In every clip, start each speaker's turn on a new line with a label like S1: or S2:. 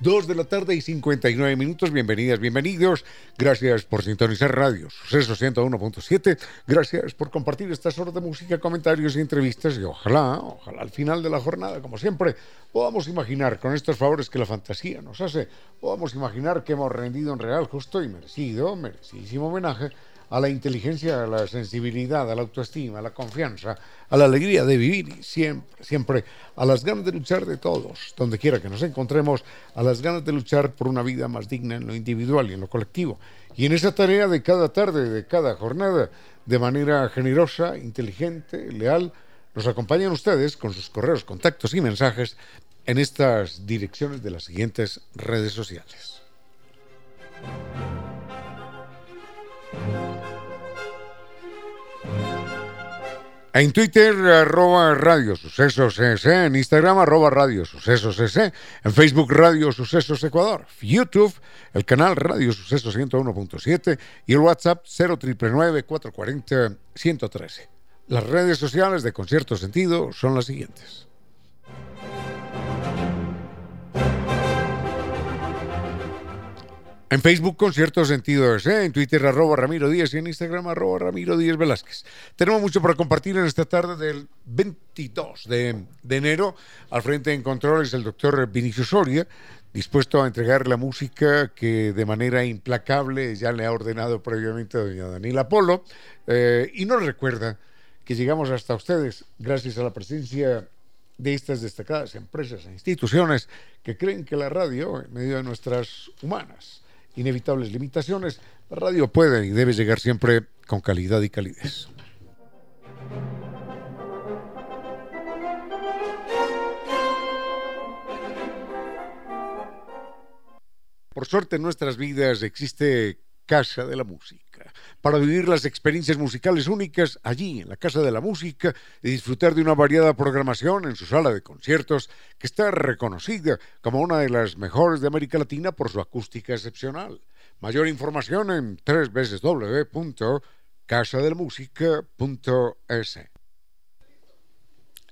S1: 2 de la tarde y 59 minutos. Bienvenidas, bienvenidos. Gracias por sintonizar radio Suceso 101.7. Gracias por compartir estas horas de música, comentarios y entrevistas. Y ojalá, ojalá al final de la jornada, como siempre, podamos imaginar con estos favores que la fantasía nos hace, podamos imaginar que hemos rendido en real, justo y merecido, merecidísimo homenaje a la inteligencia, a la sensibilidad, a la autoestima, a la confianza, a la alegría de vivir siempre, siempre a las ganas de luchar de todos, donde quiera que nos encontremos, a las ganas de luchar por una vida más digna en lo individual y en lo colectivo. Y en esa tarea de cada tarde, de cada jornada, de manera generosa, inteligente, leal, nos acompañan ustedes con sus correos, contactos y mensajes en estas direcciones de las siguientes redes sociales. En Twitter, arroba Radio Sucesos en Instagram, arroba Radio Sucesos en Facebook, Radio Sucesos Ecuador, YouTube, el canal Radio Sucesos 101.7 y el WhatsApp 099-440-113. Las redes sociales de Concierto Sentido son las siguientes. En Facebook con cierto sentido ¿eh? en Twitter arroba Ramiro Díaz y en Instagram arroba Ramiro Díaz Velázquez. Tenemos mucho para compartir en esta tarde del 22 de, enero. Al frente en controles el doctor Vinicius Soria, dispuesto a entregar la música que de manera implacable ya le ha ordenado previamente a doña Daniela Polo. Eh, y nos recuerda que llegamos hasta ustedes gracias a la presencia de estas destacadas empresas e instituciones que creen que la radio, en medio de nuestras humanas, inevitables limitaciones, la radio puede y debe llegar siempre con calidad y calidez. Por suerte en nuestras vidas existe Casa de la Música para vivir las experiencias musicales únicas allí, en la Casa de la Música, y disfrutar de una variada programación en su sala de conciertos, que está reconocida como una de las mejores de América Latina por su acústica excepcional. Mayor información en www.casadelmusica.es.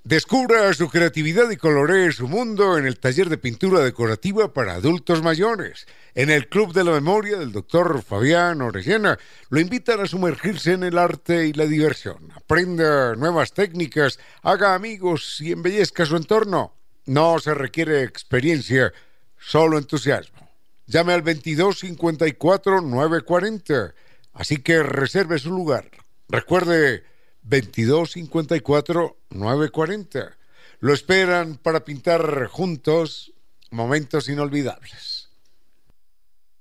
S1: Descubra su creatividad y coloree su mundo en el taller de pintura decorativa para adultos mayores. En el Club de la Memoria del doctor Fabián Orellena lo invitan a sumergirse en el arte y la diversión. Aprenda nuevas técnicas, haga amigos y embellezca su entorno. No se requiere experiencia, solo entusiasmo. Llame al 22 54 940. Así que reserve su lugar. Recuerde 2254 940. Lo esperan para pintar juntos momentos inolvidables.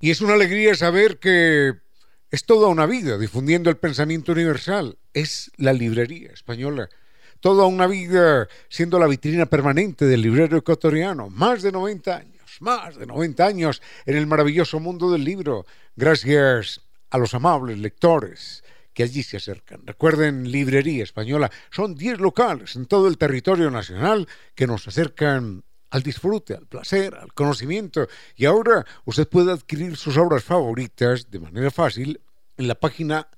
S1: Y es una alegría saber que es toda una vida difundiendo el pensamiento universal. Es la librería española. Toda una vida siendo la vitrina permanente del librero ecuatoriano. Más de 90 años, más de 90 años en el maravilloso mundo del libro. Gracias a los amables lectores, que allí se acercan. Recuerden, Librería Española, son 10 locales en todo el territorio nacional que nos acercan al disfrute, al placer, al conocimiento. Y ahora usted puede adquirir sus obras favoritas de manera fácil en la página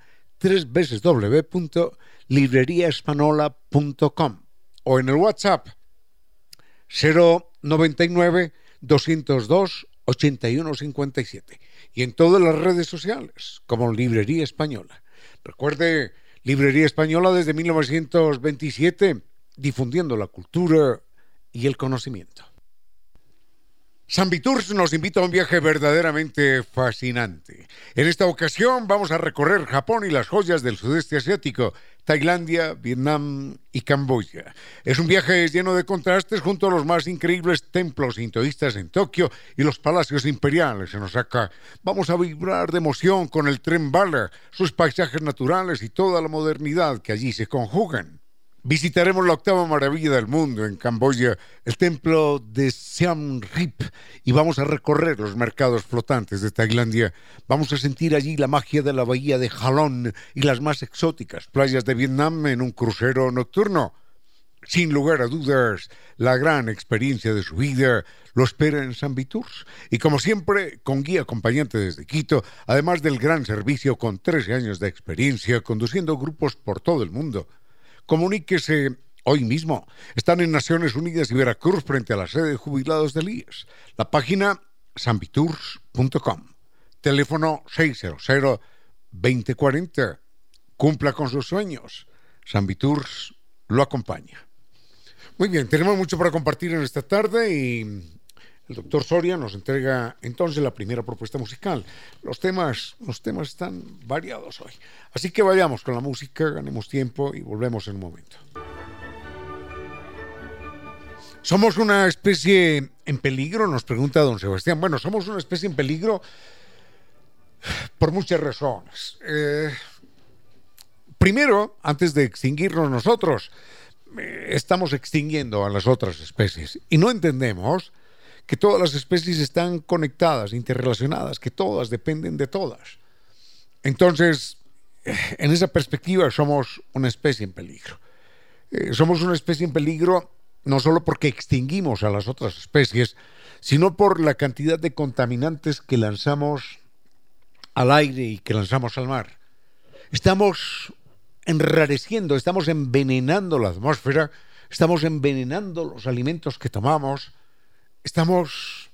S1: www.libreriaespanola.com o en el WhatsApp 099 202 8157 y en todas las redes sociales como Librería Española. Recuerde, Librería Española desde 1927, difundiendo la cultura y el conocimiento. San Viturs nos invita a un viaje verdaderamente fascinante. En esta ocasión vamos a recorrer Japón y las joyas del sudeste asiático, Tailandia, Vietnam y Camboya. Es un viaje lleno de contrastes junto a los más increíbles templos hinduistas en Tokio y los palacios imperiales en Osaka. Vamos a vibrar de emoción con el tren bala, sus paisajes naturales y toda la modernidad que allí se conjugan. Visitaremos la octava maravilla del mundo en Camboya, el templo de Siam Rip, y vamos a recorrer los mercados flotantes de Tailandia. Vamos a sentir allí la magia de la bahía de Halong y las más exóticas playas de Vietnam en un crucero nocturno. Sin lugar a dudas, la gran experiencia de su vida lo espera en San Viturs. Y como siempre, con guía acompañante desde Quito, además del gran servicio con 13 años de experiencia conduciendo grupos por todo el mundo. Comuníquese hoy mismo. Están en Naciones Unidas y Veracruz frente a la sede de jubilados del IES. La página sanvitours.com. Teléfono 600-2040. Cumpla con sus sueños. San Viturs lo acompaña. Muy bien, tenemos mucho para compartir en esta tarde y el doctor Soria nos entrega entonces la primera propuesta musical. Los temas, los temas están variados hoy. Así que vayamos con la música, ganemos tiempo y volvemos en un momento. ¿Somos una especie en peligro? Nos pregunta don Sebastián. Bueno, somos una especie en peligro por muchas razones. Eh, primero, antes de extinguirnos nosotros, eh, estamos extinguiendo a las otras especies y no entendemos que todas las especies están conectadas, interrelacionadas, que todas dependen de todas. Entonces, en esa perspectiva somos una especie en peligro. Eh, somos una especie en peligro no solo porque extinguimos a las otras especies, sino por la cantidad de contaminantes que lanzamos al aire y que lanzamos al mar. Estamos enrareciendo, estamos envenenando la atmósfera, estamos envenenando los alimentos que tomamos, estamos,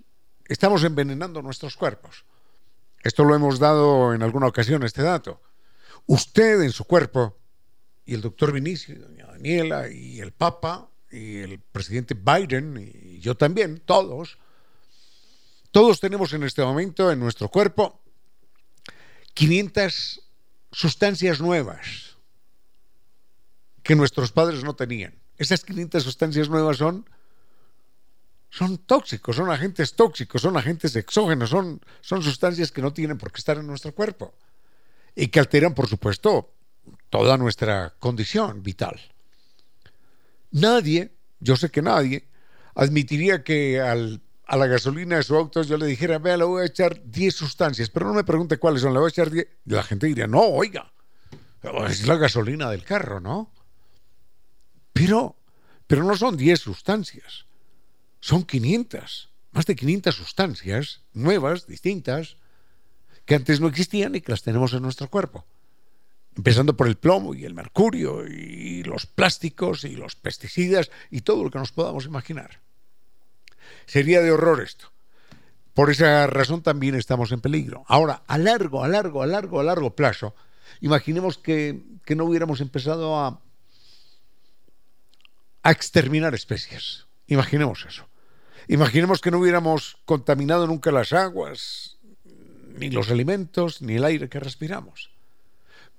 S1: estamos envenenando nuestros cuerpos. Esto lo hemos dado en alguna ocasión, este dato. Usted en su cuerpo, y el doctor Vinicio, y doña Daniela, y el Papa, y el presidente Biden, y yo también, todos, todos tenemos en este momento en nuestro cuerpo 500 sustancias nuevas que nuestros padres no tenían. Esas 500 sustancias nuevas son son tóxicos, son agentes tóxicos, son agentes exógenos, son, son sustancias que no tienen por qué estar en nuestro cuerpo y que alteran, por supuesto, toda nuestra condición vital. Nadie, yo sé que nadie, admitiría que al, a la gasolina de su auto yo le dijera, vea, le voy a echar 10 sustancias, pero no me pregunte cuáles son, le voy a echar 10. La gente diría, no, oiga, es la gasolina del carro, ¿no? Pero, pero no son 10 sustancias son 500, más de 500 sustancias nuevas, distintas, que antes no existían y que las tenemos en nuestro cuerpo. Empezando por el plomo y el mercurio y los plásticos y los pesticidas y todo lo que nos podamos imaginar. Sería de horror esto. Por esa razón también estamos en peligro. Ahora, a largo, a largo, a largo, a largo plazo, imaginemos que, que no hubiéramos empezado a, a exterminar especies. Imaginemos eso. Imaginemos que no hubiéramos contaminado nunca las aguas, ni los alimentos, ni el aire que respiramos.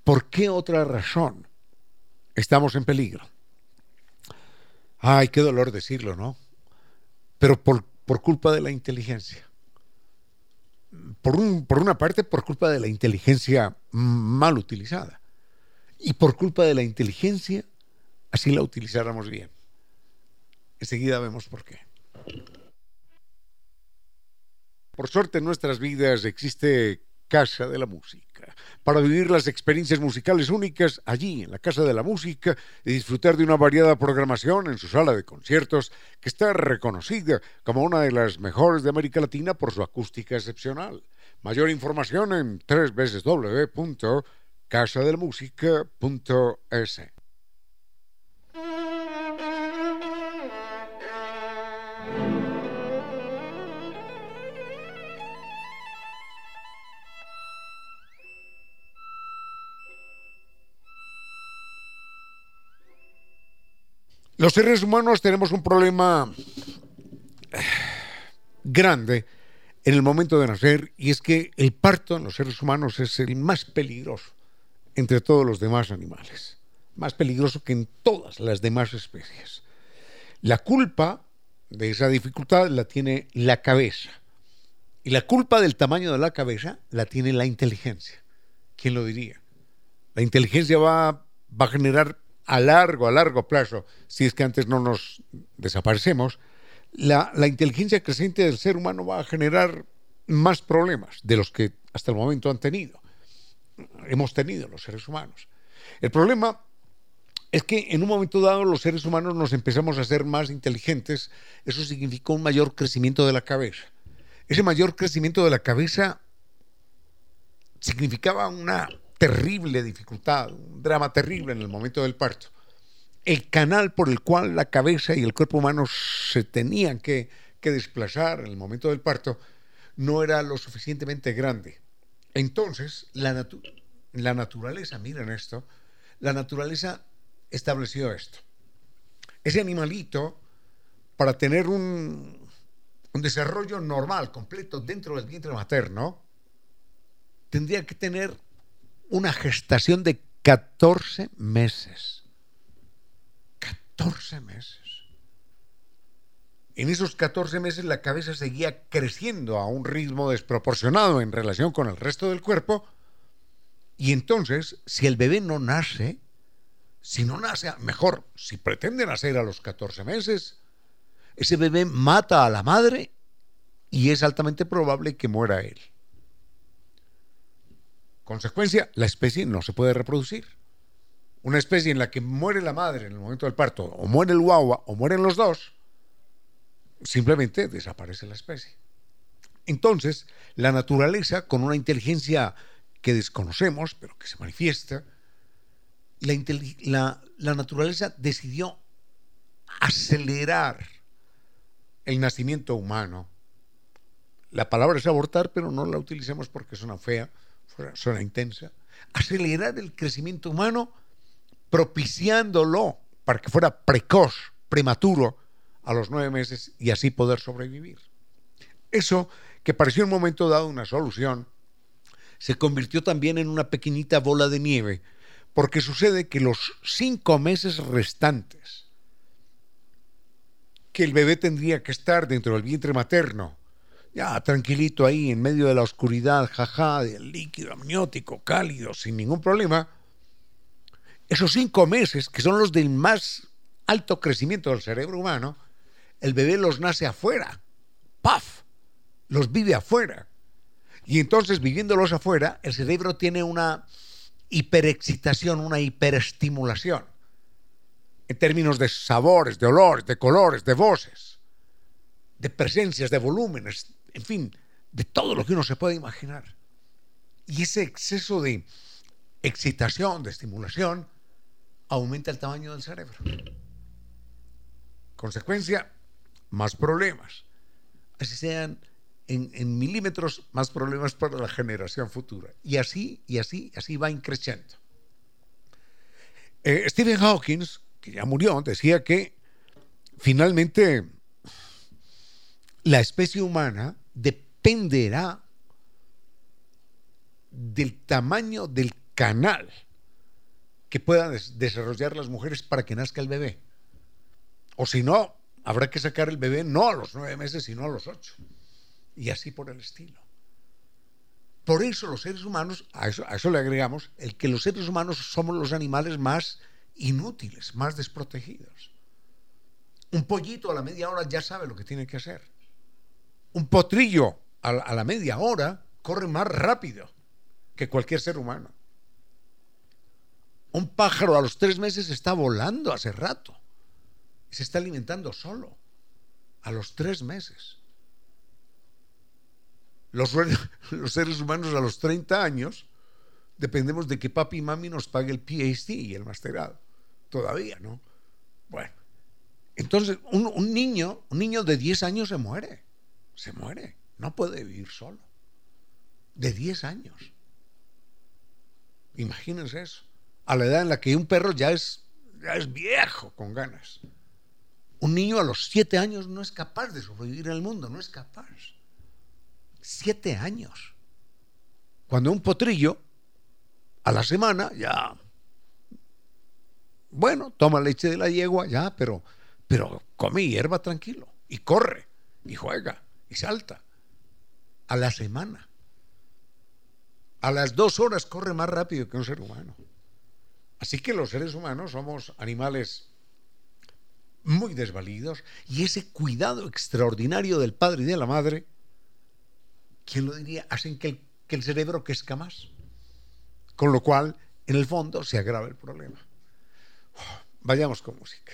S1: ¿Por qué otra razón estamos en peligro? Ay, qué dolor decirlo, ¿no? Pero por, por culpa de la inteligencia. Por, un, por una parte, por culpa de la inteligencia mal utilizada. Y por culpa de la inteligencia, así la utilizáramos bien. Enseguida vemos por qué. Por suerte en nuestras vidas existe Casa de la Música, para vivir las experiencias musicales únicas allí, en la Casa de la Música, y disfrutar de una variada programación en su sala de conciertos, que está reconocida como una de las mejores de América Latina por su acústica excepcional. Mayor información en www.casadelmusica.es. Los seres humanos tenemos un problema grande en el momento de nacer y es que el parto en los seres humanos es el más peligroso entre todos los demás animales, más peligroso que en todas las demás especies. La culpa de esa dificultad la tiene la cabeza y la culpa del tamaño de la cabeza la tiene la inteligencia. ¿Quién lo diría? La inteligencia va, va a generar a largo, a largo plazo, si es que antes no nos desaparecemos, la, la inteligencia creciente del ser humano va a generar más problemas de los que hasta el momento han tenido. Hemos tenido los seres humanos. El problema es que en un momento dado los seres humanos nos empezamos a ser más inteligentes. Eso significó un mayor crecimiento de la cabeza. Ese mayor crecimiento de la cabeza significaba una terrible dificultad, un drama terrible en el momento del parto. El canal por el cual la cabeza y el cuerpo humano se tenían que, que desplazar en el momento del parto no era lo suficientemente grande. Entonces, la, la naturaleza, miren esto, la naturaleza estableció esto. Ese animalito, para tener un, un desarrollo normal, completo, dentro del vientre materno, tendría que tener una gestación de 14 meses. 14 meses. En esos 14 meses la cabeza seguía creciendo a un ritmo desproporcionado en relación con el resto del cuerpo. Y entonces, si el bebé no nace, si no nace, mejor, si pretende nacer a los 14 meses, ese bebé mata a la madre y es altamente probable que muera él. Consecuencia, la especie no se puede reproducir. Una especie en la que muere la madre en el momento del parto, o muere el guagua, o mueren los dos, simplemente desaparece la especie. Entonces, la naturaleza, con una inteligencia que desconocemos, pero que se manifiesta, la, naturaleza decidió acelerar el nacimiento humano. La palabra es abortar, pero no la utilicemos porque suena fea suena intensa, acelerar el crecimiento humano propiciándolo para que fuera precoz, prematuro, a los nueve meses y así poder sobrevivir. Eso, que pareció en un momento dado una solución, se convirtió también en una pequeñita bola de nieve, porque sucede que los cinco meses restantes que el bebé tendría que estar dentro del vientre materno ya tranquilito ahí en medio de la oscuridad, jaja, del líquido amniótico, cálido, sin ningún problema, esos cinco meses, que son los del más alto crecimiento del cerebro humano, el bebé los nace afuera, ¡paf! Los vive afuera. Y entonces, viviéndolos afuera, el cerebro tiene una hiperexcitación, una hiperestimulación, en términos de sabores, de olores, de colores, de voces, de presencias, de volúmenes, en fin, de todo lo que uno se puede imaginar. Y ese exceso de excitación, de estimulación, aumenta el tamaño del cerebro. Consecuencia, más problemas. Así sean en, milímetros, más problemas para la generación futura. Y así, y así, así va increciendo. Eh, Stephen Hawking, que ya murió, decía que finalmente la especie humana dependerá del tamaño del canal que puedan desarrollar las mujeres para que nazca el bebé. O si no, habrá que sacar el bebé no a los nueve meses, sino a los ocho. Y así por el estilo. Por eso los seres humanos, a eso, le agregamos, el que los seres humanos somos los animales más inútiles, más desprotegidos. Un pollito a la media hora ya sabe lo que tiene que hacer un potrillo a la, media hora corre más rápido que cualquier ser humano. Un pájaro a los tres meses está volando hace rato. Se está alimentando solo. A los tres meses. Los, los, seres humanos a los 30 años dependemos de que papi y mami nos pague el PhD y el masterado. Todavía, ¿no? Bueno. Entonces, un, un niño, un niño de 10 años se muere se muere. No puede vivir solo. De 10 años. Imagínense eso. A la edad en la que un perro ya es, ya es viejo con ganas. Un niño a los 7 años no es capaz de sobrevivir el mundo, no es capaz. 7 años. Cuando un potrillo a la semana ya bueno, toma leche de la yegua, ya, pero, pero come hierba tranquilo y corre y juega salta. A la semana. A las dos horas corre más rápido que un ser humano. Así que los seres humanos somos animales muy desvalidos y ese cuidado extraordinario del padre y de la madre, ¿quién lo diría? Hacen que el, que cerebro crezca más. Con lo cual, en el fondo, se agrava el problema. Vayamos con música.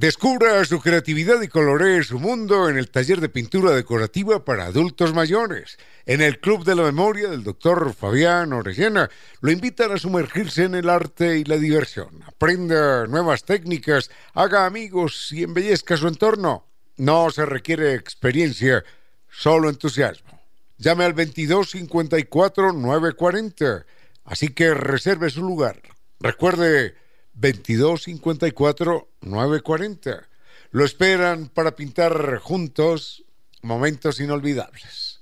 S1: Descubra su creatividad y coloree su mundo en el taller de pintura decorativa para adultos mayores. En el Club de la Memoria del doctor Fabián Orellana lo invitan a sumergirse en el arte y la diversión. Aprenda nuevas técnicas, haga amigos y embellezca su entorno. No se requiere experiencia, solo entusiasmo. Llame al 2254 940. Así que reserve su lugar. Recuerde 2254 940. Lo esperan para pintar juntos momentos inolvidables.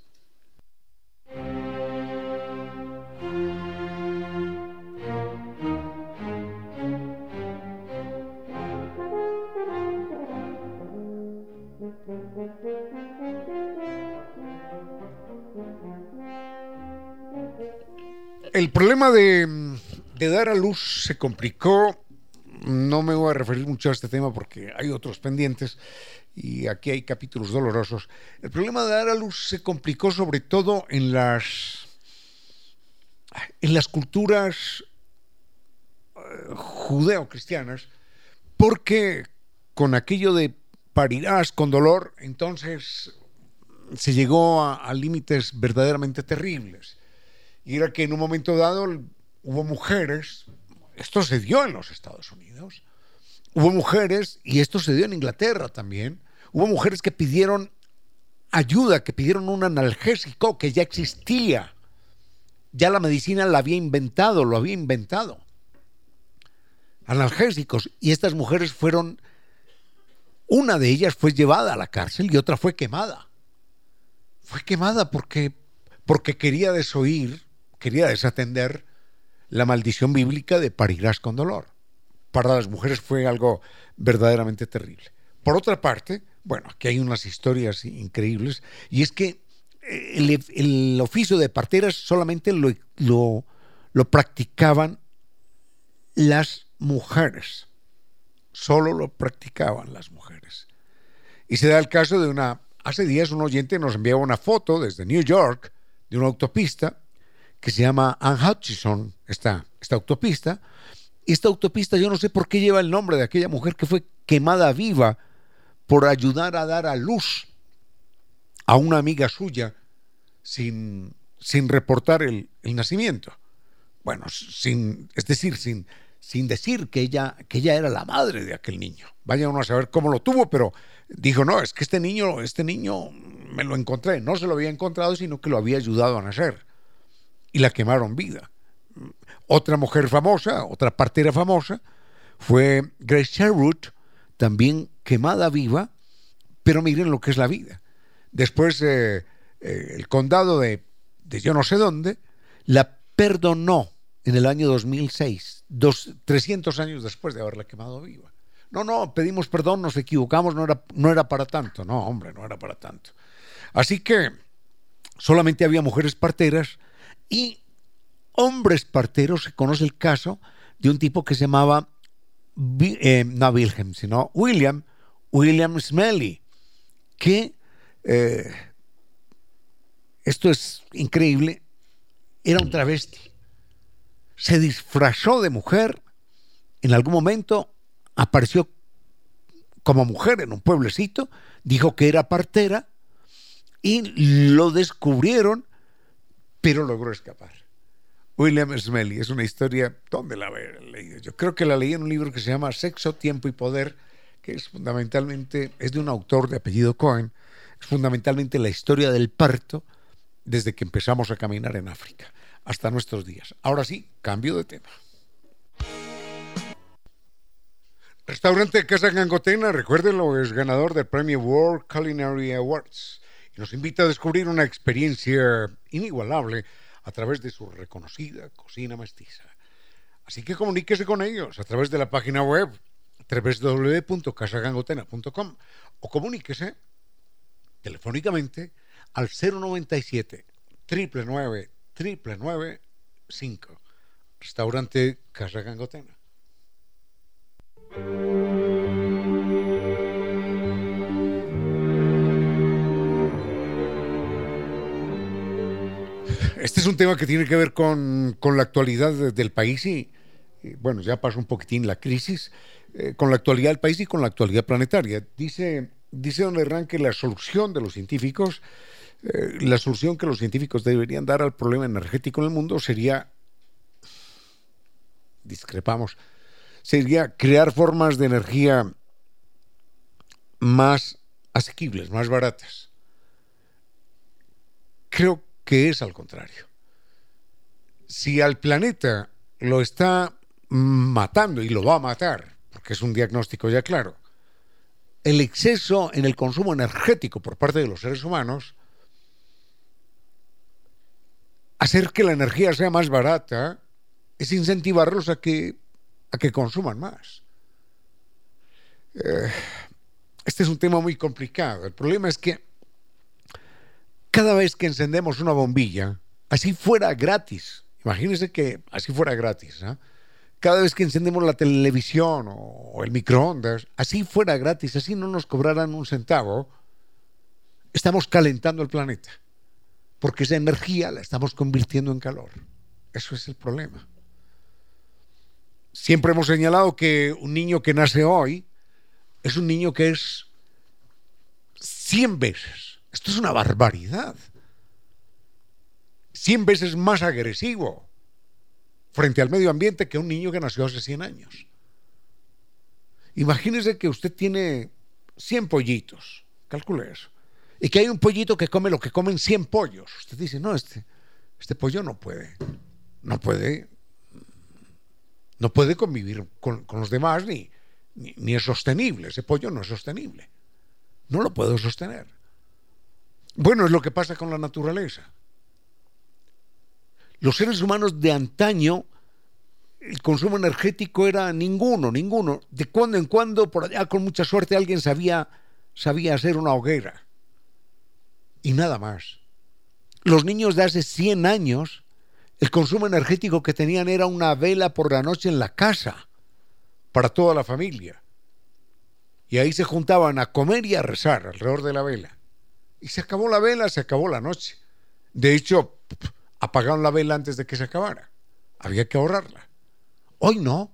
S1: El problema de dar a luz se complicó no me voy a referir mucho a este tema porque hay otros pendientes y aquí hay capítulos dolorosos. El problema de dar a luz se complicó sobre todo en las en las culturas eh, judeo-cristianas porque con aquello de parirás con dolor, entonces se llegó a límites verdaderamente terribles. Y era que en un momento dado hubo mujeres esto se dio en los Estados Unidos. Hubo mujeres, y esto se dio en Inglaterra también, hubo mujeres que pidieron ayuda, que pidieron un analgésico que ya existía. Ya la medicina la había inventado, lo había inventado. Analgésicos. Y estas mujeres fueron, una de ellas fue llevada a la cárcel y otra fue quemada. Fue quemada porque, porque quería desoír, quería desatender la maldición bíblica de parirás con dolor. Para las mujeres fue algo verdaderamente terrible. Por otra parte, bueno, aquí hay unas historias increíbles, y es que eh, el, oficio de parteras solamente lo, lo, lo practicaban las mujeres, solo lo practicaban las mujeres. Y se da el caso de una, hace días un oyente nos enviaba una foto desde New York de una autopista que se llama Ann Hutchison, esta, esta autopista. Esta autopista yo no sé por qué lleva el nombre de aquella mujer que fue quemada viva por ayudar a dar a luz a una amiga suya sin, sin reportar el, el nacimiento. Bueno, sin, es decir, sin, sin decir que ella, que ella era la madre de aquel niño. Vaya uno a saber cómo lo tuvo, pero dijo, no, es que este niño, este niño me lo encontré. No se lo había encontrado, sino que lo había ayudado a nacer y la quemaron vida. Otra mujer famosa, otra partera famosa, fue Grace Sherwood, también quemada viva, pero miren lo que es la vida. Después eh, eh, el condado de, de, yo no sé dónde la perdonó en el año 2006, dos, 300 años después de haberla quemado viva. No, no, pedimos perdón, nos equivocamos, no era, no era para tanto. No, hombre, no era para tanto. Así que solamente había mujeres parteras y hombres parteros, se conoce el caso de un tipo que se llamaba, eh, no Wilhelm, sino William, William Smelly, que, eh, esto es increíble, era un travesti. Se disfrazó de mujer, en algún momento apareció como mujer en un pueblecito, dijo que era partera y lo descubrieron pero logró escapar. William Smelly es una historia, ¿dónde la he leído? Yo creo que la leí en un libro que se llama Sexo, Tiempo y Poder, que es fundamentalmente, es de un autor de apellido Cohen, es fundamentalmente la historia del parto desde que empezamos a caminar en África hasta nuestros días. Ahora sí, cambio de tema. Restaurante Casa Gangotena, recuérdenlo, es ganador del premio World Culinary Awards nos invita a descubrir una experiencia inigualable a través de su reconocida cocina mestiza. Así que comuníquese con ellos a través de la página web www.casagangotena.com o comuníquese telefónicamente al 097 999 triple nueve cinco. Restaurante Casa Gangotena. Este es un tema que tiene que ver con, con la actualidad del país y, bueno, ya pasó un poquitín la crisis, eh, con la actualidad del país y con la actualidad planetaria. Dice, dice Don Herrán que la solución de los científicos, eh, la solución que los científicos deberían dar al problema energético en el mundo sería, discrepamos, sería crear formas de energía más asequibles, más baratas. Creo que es al contrario. Si al planeta lo está matando y lo va a matar, porque es un diagnóstico ya claro, el exceso en el consumo energético por parte de los seres humanos, hacer que la energía sea más barata es incentivarlos a que, a que consuman más. Eh, este es un tema muy complicado. El problema es que cada vez que encendemos una bombilla, así fuera gratis, imagínense que así fuera gratis, ¿eh? cada vez que encendemos la televisión o el microondas, así fuera gratis, así no nos cobraran un centavo, estamos calentando el planeta, porque esa energía la estamos convirtiendo en calor. Eso es el problema. Siempre hemos señalado que un niño que nace hoy es un niño que es 100 veces, esto es una barbaridad, 100 veces más agresivo frente al medio ambiente que un niño que nació hace 100 años. Imagínese que usted tiene 100 pollitos, calcule eso, y que hay un pollito que come lo que comen 100 pollos. Usted dice, no, este, este pollo no puede, no puede, no puede convivir con, los demás ni, ni es sostenible, ese pollo no es sostenible, no lo puedo sostener. Bueno, es lo que pasa con la naturaleza. Los seres humanos de antaño, el consumo energético era ninguno, ninguno. De cuando en cuando, por allá con mucha suerte, alguien sabía, sabía hacer una hoguera. Y nada más. Los niños de hace 100 años, el consumo energético que tenían era una vela por la noche en la casa, para toda la familia. Y ahí se juntaban a comer y a rezar alrededor de la vela. Y se acabó la vela, se acabó la noche. De hecho, apagaron la vela antes de que se acabara. Había que ahorrarla. Hoy no.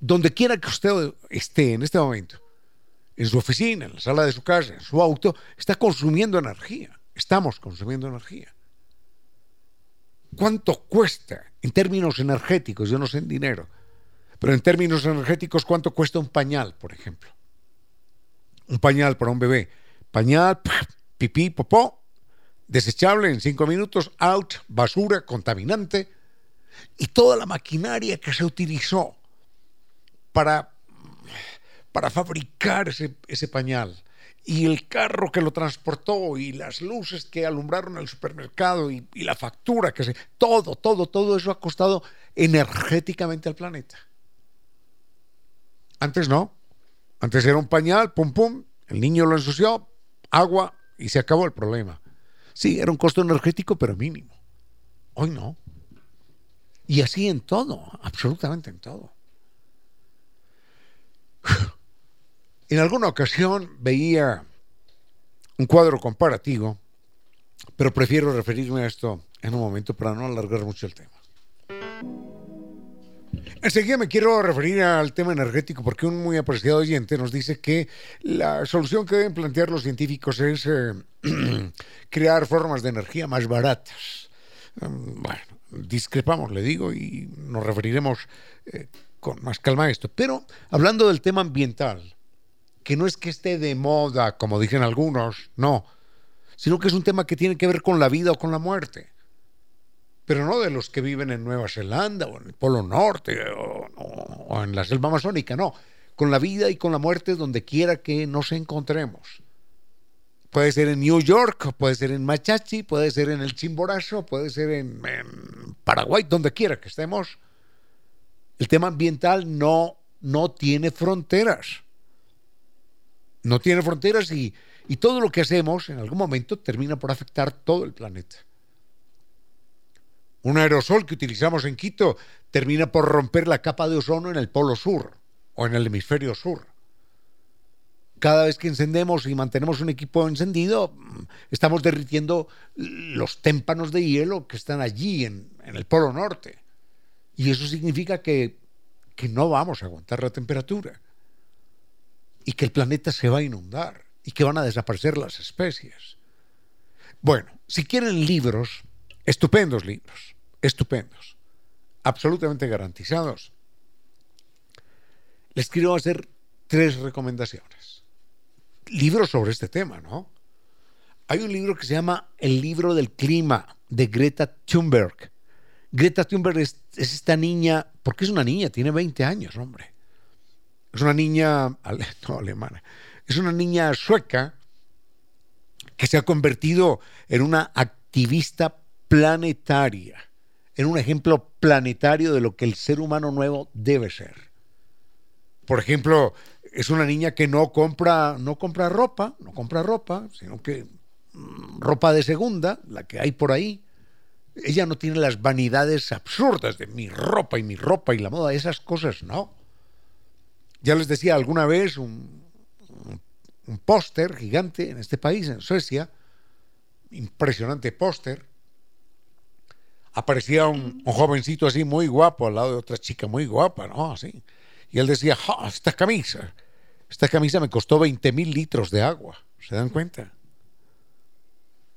S1: Donde quiera que usted esté en este momento, en su oficina, en la sala de su casa, en su auto, está consumiendo energía. Estamos consumiendo energía. ¿Cuánto cuesta en términos energéticos? Yo no sé en dinero, pero en términos energéticos, ¿cuánto cuesta un pañal, por ejemplo? Un pañal para un bebé. Pañal, pipí, popó, desechable en cinco minutos, out, basura, contaminante, y toda la maquinaria que se utilizó para, para fabricar ese, ese pañal, y el carro que lo transportó, y las luces que alumbraron el supermercado, y, y la factura que se... Todo, todo, todo eso ha costado energéticamente al planeta. Antes no. Antes era un pañal, pum, pum, el niño lo ensució, agua, y se acabó el problema. Sí, era un costo energético, pero mínimo. Hoy no. Y así en todo, absolutamente en todo. En alguna ocasión veía un cuadro comparativo, pero prefiero referirme a esto en un momento para no alargar mucho el tema. Enseguida me quiero referir al tema energético porque un muy apreciado oyente nos dice que la solución que deben plantear los científicos es eh, crear formas de energía más baratas. Mm, bueno, discrepamos, le digo, y nos referiremos eh, con más calma a esto. Pero hablando del tema ambiental, que no es que esté de moda, como dicen algunos, no, sino que es un tema que tiene que ver con la vida o con la muerte pero no de los que viven en Nueva Zelanda o en el Polo Norte o, en la selva amazónica, no, con la vida y con la muerte donde quiera que nos encontremos. Puede ser en New York, puede ser en Machachi, puede ser en el Chimborazo, puede ser en, Paraguay, donde quiera que estemos. El tema ambiental no, no tiene fronteras. No tiene fronteras y, y todo lo que hacemos en algún momento termina por afectar todo el planeta. Un aerosol que utilizamos en Quito termina por romper la capa de ozono en el polo sur o en el hemisferio sur. Cada vez que encendemos y mantenemos un equipo encendido, estamos derritiendo los témpanos de hielo que están allí en, en el polo norte. Y eso significa que, que no vamos a aguantar la temperatura y que el planeta se va a inundar y que van a desaparecer las especies. Bueno, si quieren libros, estupendos libros, estupendos, absolutamente garantizados, les quiero hacer tres recomendaciones. Libros sobre este tema, ¿no? Hay un libro que se llama El libro del clima de Greta Thunberg. Greta Thunberg es, esta niña, porque es una niña, tiene 20 años, hombre. Es una niña, no alemana, es una niña sueca que se ha convertido en una activista planetaria, en un ejemplo planetario de lo que el ser humano nuevo debe ser. Por ejemplo, es una niña que no compra, no compra ropa, no compra ropa, sino que mm, ropa de segunda, la que hay por ahí. Ella no tiene las vanidades absurdas de mi ropa y mi ropa y la moda, esas cosas no. Ya les decía alguna vez un, un póster gigante en este país, en Suecia, impresionante póster. Aparecía un, jovencito así muy guapo al lado de otra chica muy guapa, ¿no? Así. Y él decía, esta camisa, esta camisa me costó 20 mil litros de agua. ¿Se dan cuenta?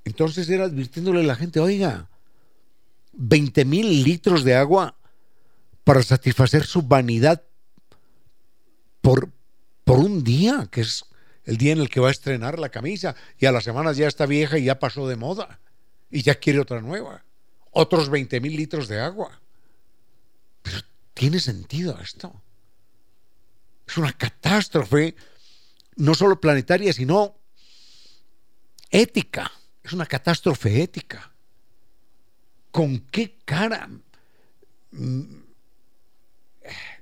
S1: Entonces era advirtiéndole a la gente, oiga, 20 mil litros de agua para satisfacer su vanidad por, por un día, que es el día en el que va a estrenar la camisa y a las semanas ya está vieja y ya pasó de moda y ya quiere otra nueva. Otros 20 mil litros de agua. Pero tiene sentido esto. Es una catástrofe, no solo planetaria, sino ética. Es una catástrofe ética. ¿Con qué cara mm,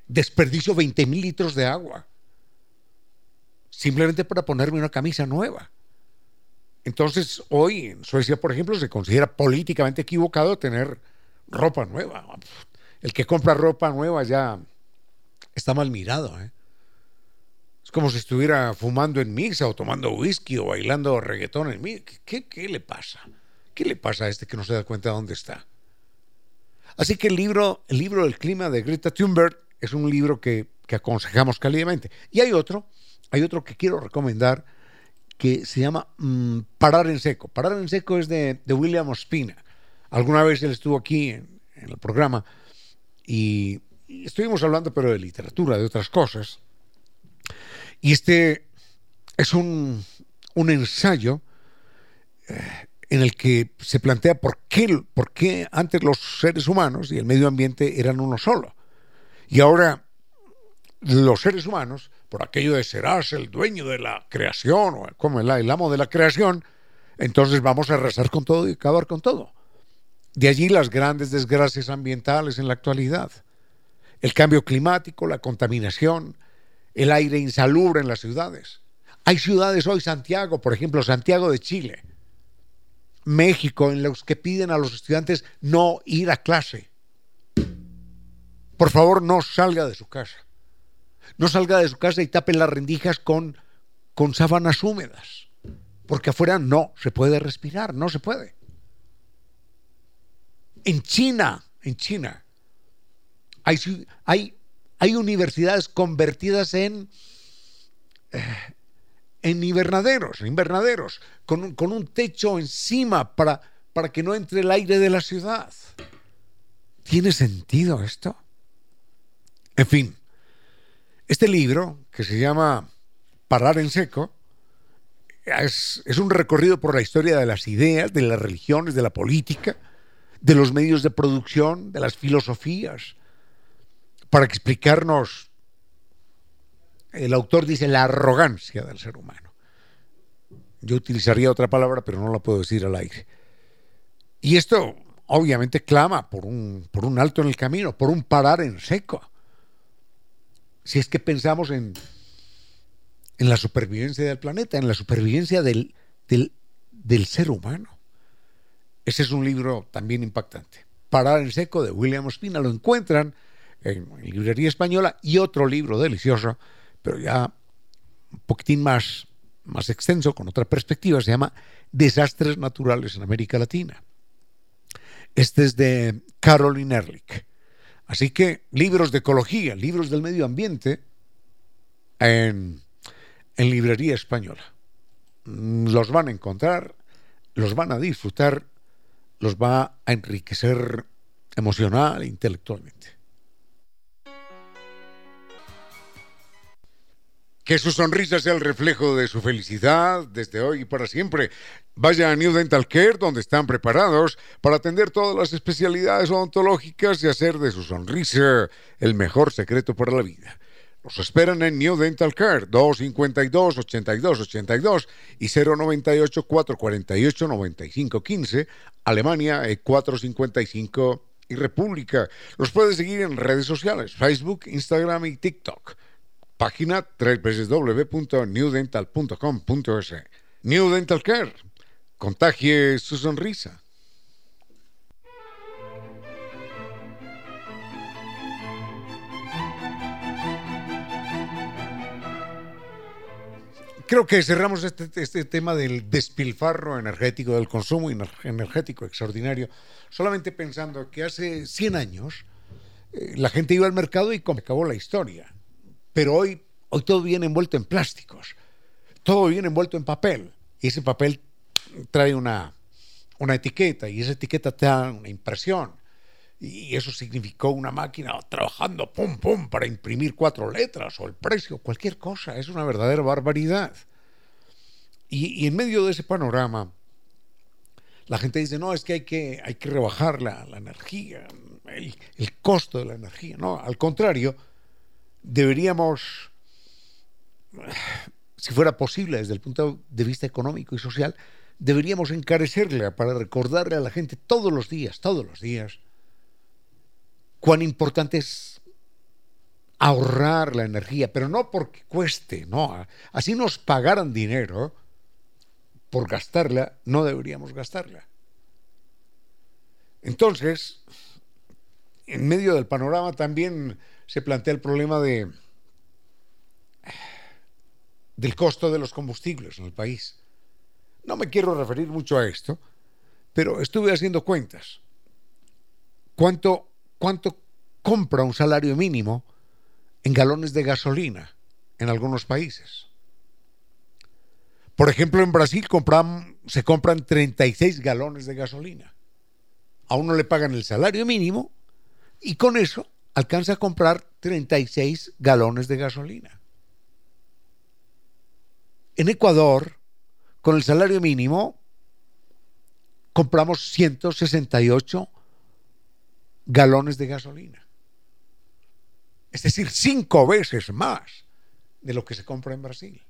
S1: desperdicio 20 mil litros de agua? simplemente para ponerme una camisa nueva. Entonces, hoy en Suecia, por ejemplo, se considera políticamente equivocado tener ropa nueva. El que compra ropa nueva ya está mal mirado. ¿eh? Es como si estuviera fumando en misa o tomando whisky o bailando reggaetón en misa. ¿Qué, ¿Qué, le pasa? ¿Qué le pasa a este que no se da cuenta de dónde está? Así que el libro, el libro del clima de Greta Thunberg es un libro que, que aconsejamos cálidamente. Y hay otro hay otro que quiero recomendar que se llama mm, Parar en Seco. Parar en Seco es de, William Ospina. Alguna vez él estuvo aquí en, el programa y, estuvimos hablando pero de literatura, de otras cosas. Y este es un, ensayo eh, en el que se plantea por qué, por qué antes los seres humanos y el medio ambiente eran uno solo. Y ahora los seres humanos por aquello de serás el dueño de la creación o como el, amo de la creación, entonces vamos a arrasar con todo y acabar con todo. De allí las grandes desgracias ambientales en la actualidad. El cambio climático, la contaminación, el aire insalubre en las ciudades. Hay ciudades hoy, Santiago, por ejemplo, Santiago de Chile, México, en los que piden a los estudiantes no ir a clase. Por favor, no salga de su casa no salga de su casa y tape las rendijas con, con sábanas húmedas, porque afuera no se puede respirar, no se puede. En China, en China, hay, hay, hay universidades convertidas en, eh, en invernaderos, invernaderos, con, con un techo encima para, para que no entre el aire de la ciudad. ¿Tiene sentido esto? En fin, este libro, que se llama Parar en Seco, es, un recorrido por la historia de las ideas, de las religiones, de la política, de los medios de producción, de las filosofías, para explicarnos, el autor dice, la arrogancia del ser humano. Yo utilizaría otra palabra, pero no la puedo decir al aire. Y esto obviamente clama por un, por un alto en el camino, por un parar en seco si es que pensamos en, en la supervivencia del planeta, en la supervivencia del, del, ser humano. Ese es un libro también impactante. Parar en seco de William Ospina. Lo encuentran en librería española y otro libro delicioso, pero ya un poquitín más, más extenso, con otra perspectiva, se llama Desastres Naturales en América Latina. Este es de Caroline Ehrlich. Así que libros de ecología, libros del medio ambiente en, en librería española. Mm, los van a encontrar, los van a disfrutar, los va a enriquecer emocional e intelectualmente. Que su sonrisa sea el reflejo de su felicidad desde hoy y para siempre. Vaya a New Dental Care, donde están preparados para atender todas las especialidades odontológicas y hacer de su sonrisa el mejor secreto para la vida. Los esperan en New Dental Care, 252-8282 y 098-448-9515, Alemania 455 e y República. Los puede seguir en redes sociales, Facebook, Instagram y TikTok. Página www.newdental.com.es. New Dental Care. Contagie su sonrisa. Creo que cerramos este, este, tema del despilfarro energético, del consumo energético extraordinario, solamente pensando que hace 100 años eh, la gente iba al mercado y acabó la historia. Pero hoy, hoy todo viene envuelto en plásticos, todo viene envuelto en papel, y ese papel trae una, una etiqueta, y esa etiqueta te da una impresión y eso significó una máquina trabajando pum pum para imprimir cuatro letras o el precio, cualquier cosa, es una verdadera barbaridad. Y, en medio de ese panorama, la gente dice, no, es que hay que, hay que rebajar la, energía, el, el, costo de la energía. No, al contrario, deberíamos, si fuera posible desde el punto de vista económico y social, deberíamos encarecerla para recordarle a la gente todos los días, todos los días, cuán importante es ahorrar la energía, pero no porque cueste, no. Así nos pagaran dinero por gastarla, no deberíamos gastarla. Entonces, en medio del panorama también se plantea el problema de del costo de los combustibles en el país. No me quiero referir mucho a esto, pero estuve haciendo cuentas. ¿Cuánto cuánto compra un salario mínimo en galones de gasolina en algunos países. Por ejemplo, en Brasil se compran 36 galones de gasolina. A uno le pagan el salario mínimo y con eso alcanza a comprar 36 galones de gasolina. En Ecuador, con el salario mínimo, compramos 168 galones de gasolina. Es decir, cinco veces más de lo que se compra en Brasil.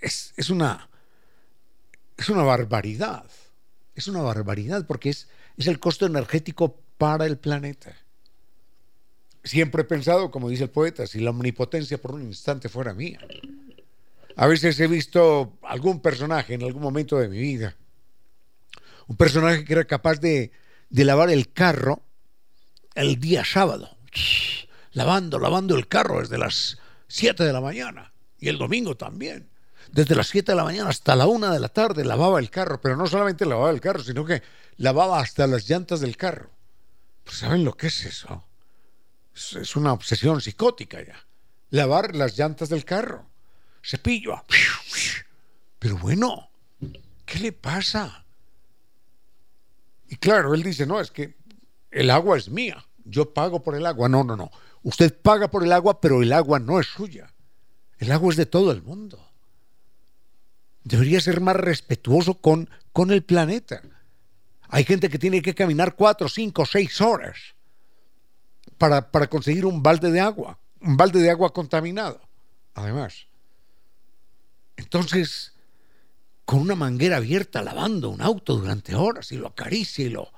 S1: Es, una, es una barbaridad. Es una barbaridad porque es, es el costo energético para el planeta. Siempre he pensado, como dice el poeta, si la omnipotencia por un instante fuera mía. A veces he visto algún personaje en algún momento de mi vida un personaje que era capaz de, lavar el carro el día sábado, lavando, lavando el carro desde las 7 de la mañana y el domingo también. Desde las 7 de la mañana hasta la 1 de la tarde lavaba el carro, pero no solamente lavaba el carro, sino que lavaba hasta las llantas del carro. Pues ¿Saben lo que es eso? Es una obsesión psicótica ya. Lavar las llantas del carro. Cepillo. Pero bueno, ¿qué le pasa? Y claro, él dice, no, es que el agua es mía, yo pago por el agua. No, no, no. Usted paga por el agua, pero el agua no es suya. El agua es de todo el mundo. Debería ser más respetuoso con, con el planeta. Hay gente que tiene que caminar cuatro, cinco, seis horas para, para conseguir un balde de agua, un balde de agua contaminado, además. Entonces, con una manguera abierta lavando un auto durante horas y lo acaricia y lo,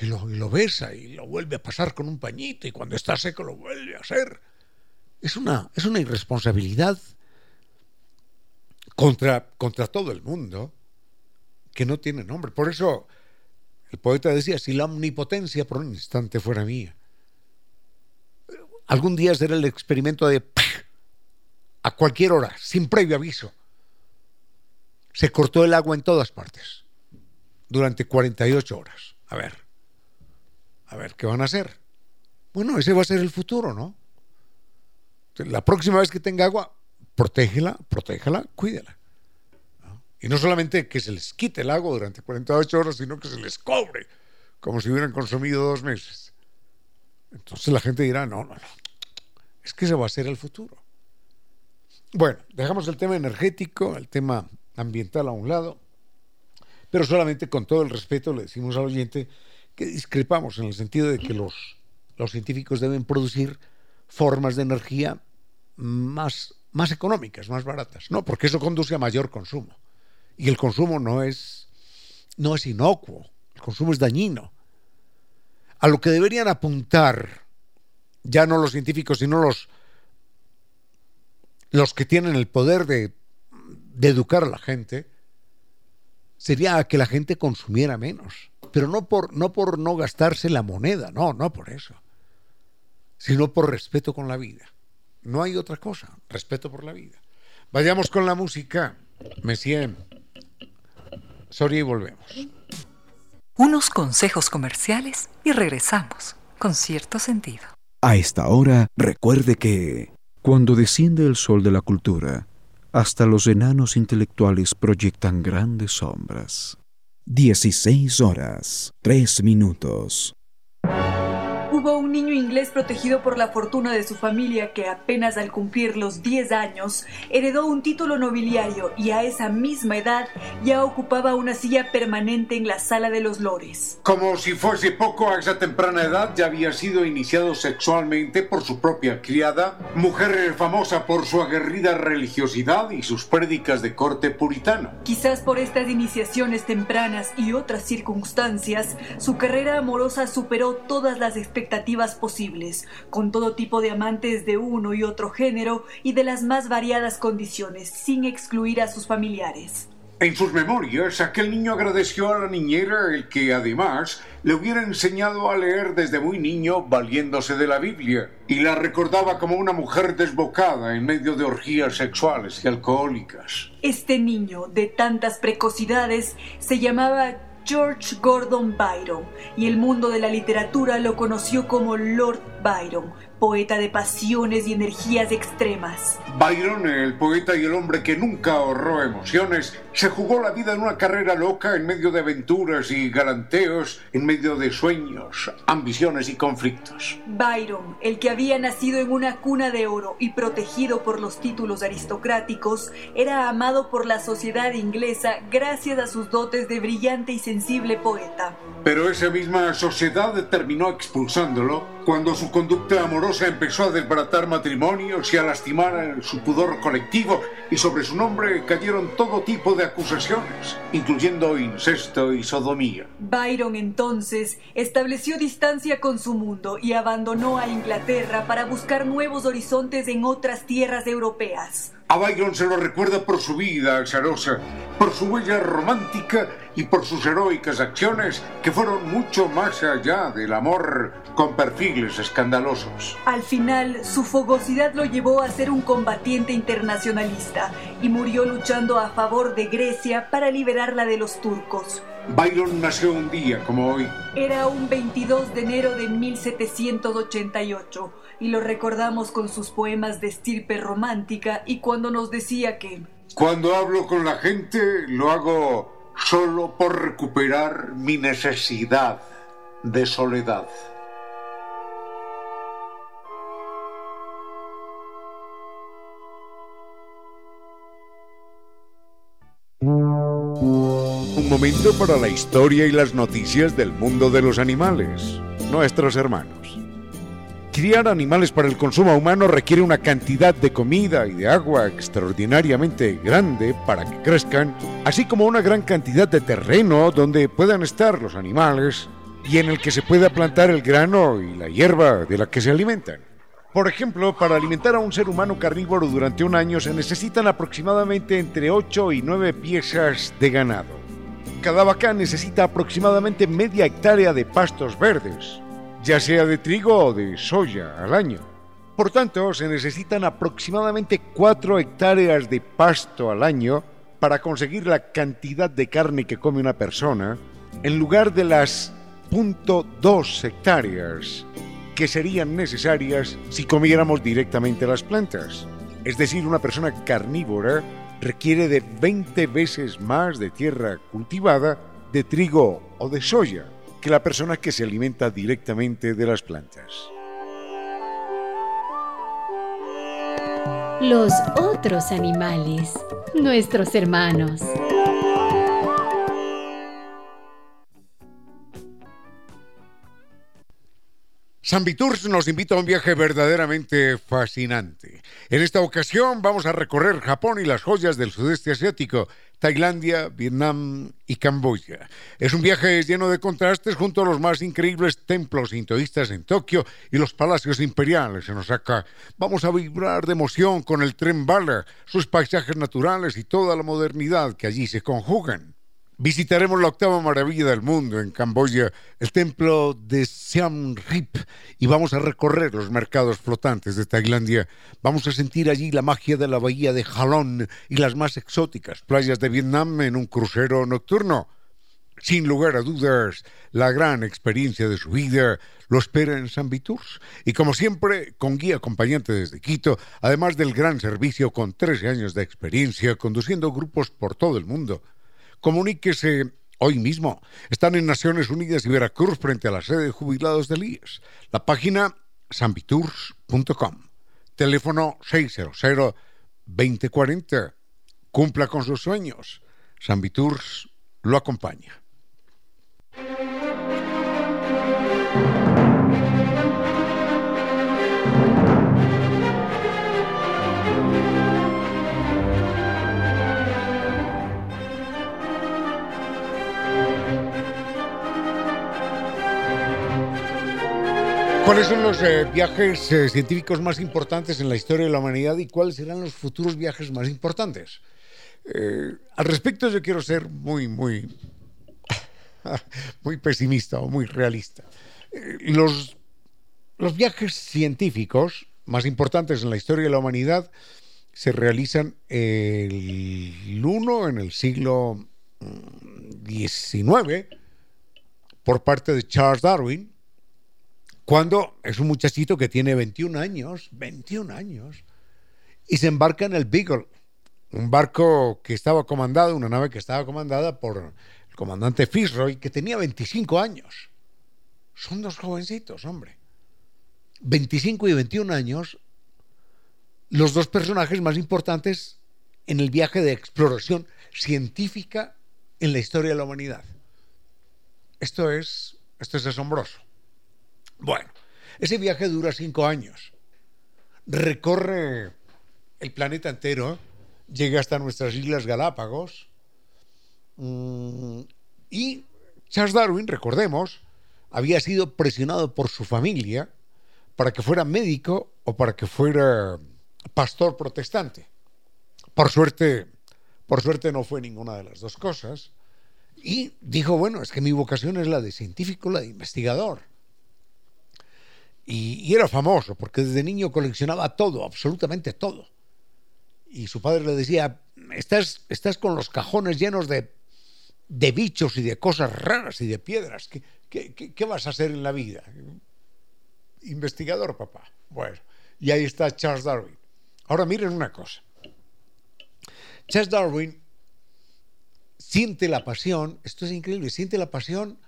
S1: y lo, besa y lo vuelve a pasar con un pañito y cuando está seco lo vuelve a hacer. Es una, es una irresponsabilidad contra, contra todo el mundo que no tiene nombre. Por eso El poeta decía, si la omnipotencia por un instante fuera mía. Algún día será el experimento de a cualquier hora, sin previo aviso. Se cortó el agua en todas partes durante 48 horas. A ver, a ver, ¿qué van a hacer? Bueno, ese va a ser el futuro, ¿no? La próxima vez que tenga agua, protégela, protégela, cuídela. Y no solamente que se les quite el agua durante 48 horas, sino que se les cobre, como si hubieran consumido dos meses. Entonces la gente dirá, no, no, no, es que ese va a ser el futuro. Bueno, dejamos el tema energético, el tema ambiental a un lado, pero solamente con todo el respeto le decimos al oyente que discrepamos en el sentido de que los, los científicos deben producir formas de energía más, más económicas, más baratas. No, porque eso conduce a mayor consumo. Y el consumo no es, no es inocuo, el consumo es dañino. A lo que deberían apuntar ya no los científicos, sino los, los que tienen el poder de, educar a la gente, sería que la gente consumiera menos. Pero no por, no por no gastarse la moneda, no, no por eso, sino por respeto con la vida. No hay otra cosa, respeto por la vida. Vayamos con la música. Messier. Sorry y volvemos.
S2: Unos consejos comerciales y regresamos con cierto sentido.
S3: A esta hora, recuerde que... Cuando desciende el sol de la cultura, hasta los enanos intelectuales proyectan grandes sombras. 16 horas, 3 minutos.
S4: Hubo un niño inglés protegido por la fortuna de su familia que apenas al cumplir los 10 años heredó un título nobiliario y a esa misma edad ya ocupaba una silla permanente en la sala de los lores.
S1: Como si fuese poco, a esa temprana edad ya había sido iniciado sexualmente por su propia criada, mujer famosa por su aguerrida religiosidad y sus prédicas de corte puritano.
S4: Quizás por estas iniciaciones tempranas y otras circunstancias, su carrera amorosa superó todas las expectativas posibles, con todo tipo de amantes de uno y otro género y de las más variadas condiciones, sin excluir a sus familiares.
S1: En sus memorias, aquel niño agradeció a la niñera el que además le hubiera enseñado a leer desde muy niño valiéndose de la Biblia y la recordaba como una mujer desbocada en medio de orgías sexuales y alcohólicas.
S4: Este niño de tantas precocidades se llamaba George Gordon Byron, y el mundo de la literatura lo conoció como Lord Byron, poeta de pasiones y energías extremas.
S1: Byron, el poeta y el hombre que nunca ahorró emociones, se jugó la vida en una carrera loca en medio de aventuras y galanteos, en medio de sueños, ambiciones y conflictos.
S4: Byron, el que había nacido en una cuna de oro y protegido por los títulos aristocráticos, era amado por la sociedad inglesa gracias a sus dotes de brillante y sensible poeta.
S1: Pero esa misma sociedad terminó expulsándolo cuando su conducta amorosa empezó a desbaratar matrimonios y a lastimar su pudor colectivo y sobre su nombre cayeron todo tipo de acusaciones, incluyendo incesto y sodomía.
S4: Byron entonces estableció distancia con su mundo y abandonó a Inglaterra para buscar nuevos horizontes en otras tierras europeas.
S1: A Byron se lo recuerda por su vida azarosa, por su huella romántica y por sus heroicas acciones que fueron mucho más allá del amor con perfiles escandalosos.
S4: Al final, su fogosidad lo llevó a ser un combatiente internacionalista y murió luchando a favor de Grecia para liberarla de los turcos.
S1: Byron nació un día como hoy.
S4: Era un 22 de enero de 1788 y lo recordamos con sus poemas de estirpe romántica y cuando nos decía que...
S1: Cuando hablo con la gente lo hago solo por recuperar mi necesidad de soledad. Momento para la historia y las noticias del mundo de los animales, nuestros hermanos. Criar animales para el consumo humano requiere una cantidad de comida y de agua extraordinariamente grande para que crezcan, así como una gran cantidad de terreno donde puedan estar los animales y en el que se pueda plantar el grano y la hierba de la que se alimentan. Por ejemplo, para alimentar a un ser humano carnívoro durante un año se necesitan aproximadamente entre 8 y 9 piezas de ganado Cada vaca necesita aproximadamente media hectárea de pastos verdes, ya sea de trigo o de soya al año. Por tanto, se necesitan aproximadamente 4 hectáreas de pasto al año para conseguir la cantidad de carne que come una persona, en lugar de las 0.2 hectáreas que serían necesarias si comiéramos directamente las plantas. Es decir, una persona carnívora requiere de 20 veces más de tierra cultivada, de trigo o de soya, que la persona que se alimenta directamente de las plantas.
S5: Los otros animales, nuestros hermanos.
S1: San Viturs nos invita a un viaje verdaderamente fascinante. En esta ocasión vamos a recorrer Japón y las joyas del sudeste asiático, Tailandia, Vietnam y Camboya. Es un viaje lleno de contrastes junto a los más increíbles templos hintoístas en Tokio y los palacios imperiales en Osaka. Vamos a vibrar de emoción con el tren bala, sus paisajes naturales y toda la modernidad que allí se conjugan. Visitaremos la octava maravilla del mundo en Camboya, el templo de Siam Rip, y vamos a recorrer los mercados flotantes de Tailandia. Vamos a sentir allí la magia de la bahía de Halong y las más exóticas playas de Vietnam en un crucero nocturno. Sin lugar a dudas, la gran experiencia de su vida lo espera en San Viturs. Y como siempre, con guía acompañante desde Quito, además del gran servicio con 13 años de experiencia conduciendo grupos por todo el mundo. Comuníquese hoy mismo. Están en Naciones Unidas y Veracruz frente a la sede de jubilados del IES. La página sanvitours.com. Teléfono 600-2040. Cumpla con sus sueños. San Viturs lo acompaña. ¿Cuáles son los eh, viajes eh, científicos más importantes en la historia de la humanidad y cuáles serán los futuros viajes más importantes? Eh, al respecto yo quiero ser muy, muy, muy pesimista o muy realista. los, los viajes científicos más importantes en la historia de la humanidad se realizan el uno en el siglo XIX mm, por parte de Charles Darwin cuando es un muchachito que tiene 21 años, 21 años, y se embarca en el Beagle, un barco que estaba comandado, una nave que estaba comandada por el comandante Fitzroy, que tenía 25 años. Son dos jovencitos, hombre. 25 y 21 años, los dos personajes más importantes en el viaje de exploración científica en la historia de la humanidad. Esto es, esto es asombroso. Bueno, ese viaje dura cinco años. Recorre el planeta entero, llega hasta nuestras Islas Galápagos. Mm, y Charles Darwin, recordemos, había sido presionado por su familia para que fuera médico o para que fuera pastor protestante. Por suerte, por suerte no fue ninguna de las dos cosas. Y dijo, bueno, es que mi vocación es la de científico, la de investigador. Y, era famoso porque desde niño coleccionaba todo, absolutamente todo. Y su padre le decía, estás, estás con los cajones llenos de, de bichos y de cosas raras y de piedras. ¿Qué, qué, vas a hacer en la vida? Investigador, papá. Bueno, y ahí está Charles Darwin. Ahora miren una cosa. Charles Darwin siente la pasión, esto es increíble, siente la pasión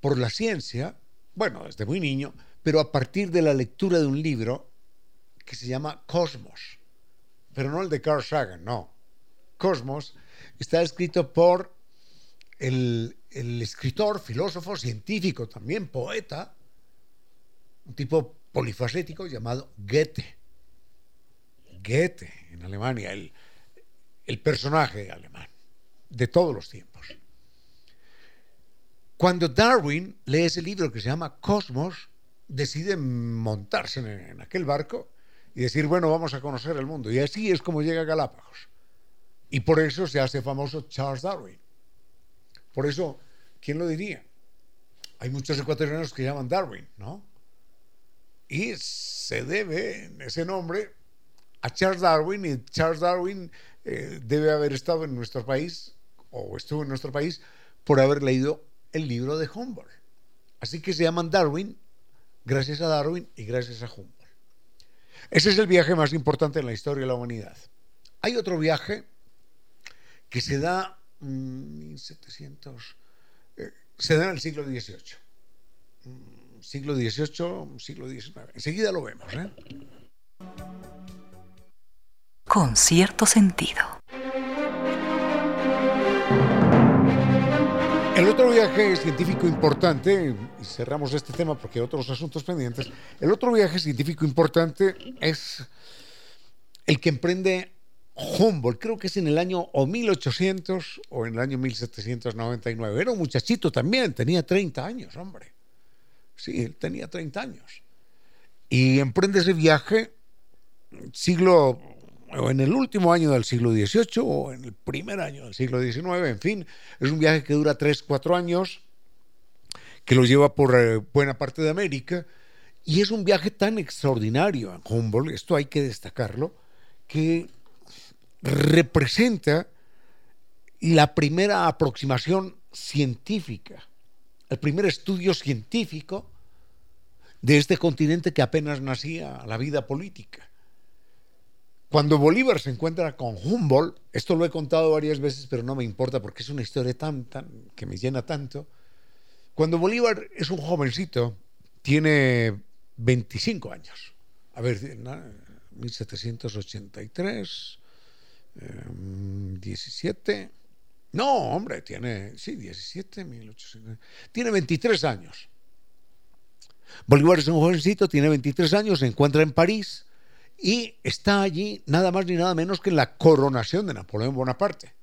S1: por la ciencia, bueno, desde muy niño, pero a partir de la lectura de un libro que se llama Cosmos, pero no el de Carl Sagan, no. Cosmos está escrito por el, escritor, filósofo, científico, también poeta, un tipo polifacético llamado Goethe. Goethe, en Alemania, el, el personaje alemán de todos los tiempos. Cuando Darwin lee ese libro que se llama Cosmos, decide montarse en, aquel barco y decir, bueno, vamos a conocer el mundo. Y así es como llega a Galápagos. Y por eso se hace famoso Charles Darwin. Por eso, ¿quién lo diría? Hay muchos ecuatorianos que llaman Darwin, ¿no? Y se debe ese nombre a Charles Darwin y Charles Darwin eh, debe haber estado en nuestro país o estuvo en nuestro país por haber leído el libro de Humboldt. Así que se llaman Darwin gracias a Darwin y gracias a Humboldt. Ese es el viaje más importante en la historia de la humanidad. Hay otro viaje que se da en 1700, eh, se da en el siglo XVIII. Mm, siglo XVIII, siglo XIX. Enseguida lo vemos. ¿eh?
S2: Con cierto sentido.
S1: El otro viaje científico importante, y cerramos este tema porque hay otros asuntos pendientes, el otro viaje científico importante es el que emprende Humboldt, creo que es en el año o 1800 o en el año 1799. Era un muchachito también, tenía 30 años, hombre. Sí, él tenía 30 años. Y emprende ese viaje siglo o en el último año del siglo XVIII o en el primer año del siglo XIX, en fin, es un viaje que dura 3, 4 años, que lo lleva por eh, buena parte de América, y es un viaje tan extraordinario en Humboldt, esto hay que destacarlo, que representa la primera aproximación científica, el primer estudio científico de este continente que apenas nacía a la vida política. Cuando Bolívar se encuentra con Humboldt, esto lo he contado varias veces, pero no me importa porque es una historia tan, tan, que me llena tanto. Cuando Bolívar es un jovencito, tiene 25 años. A ver, 1783, 17. No, hombre, tiene, sí, 17, 1800. Tiene 23 años. Bolívar es un jovencito, tiene 23 años, se encuentra en París y está allí nada más ni nada menos que la coronación de Napoleón Bonaparte.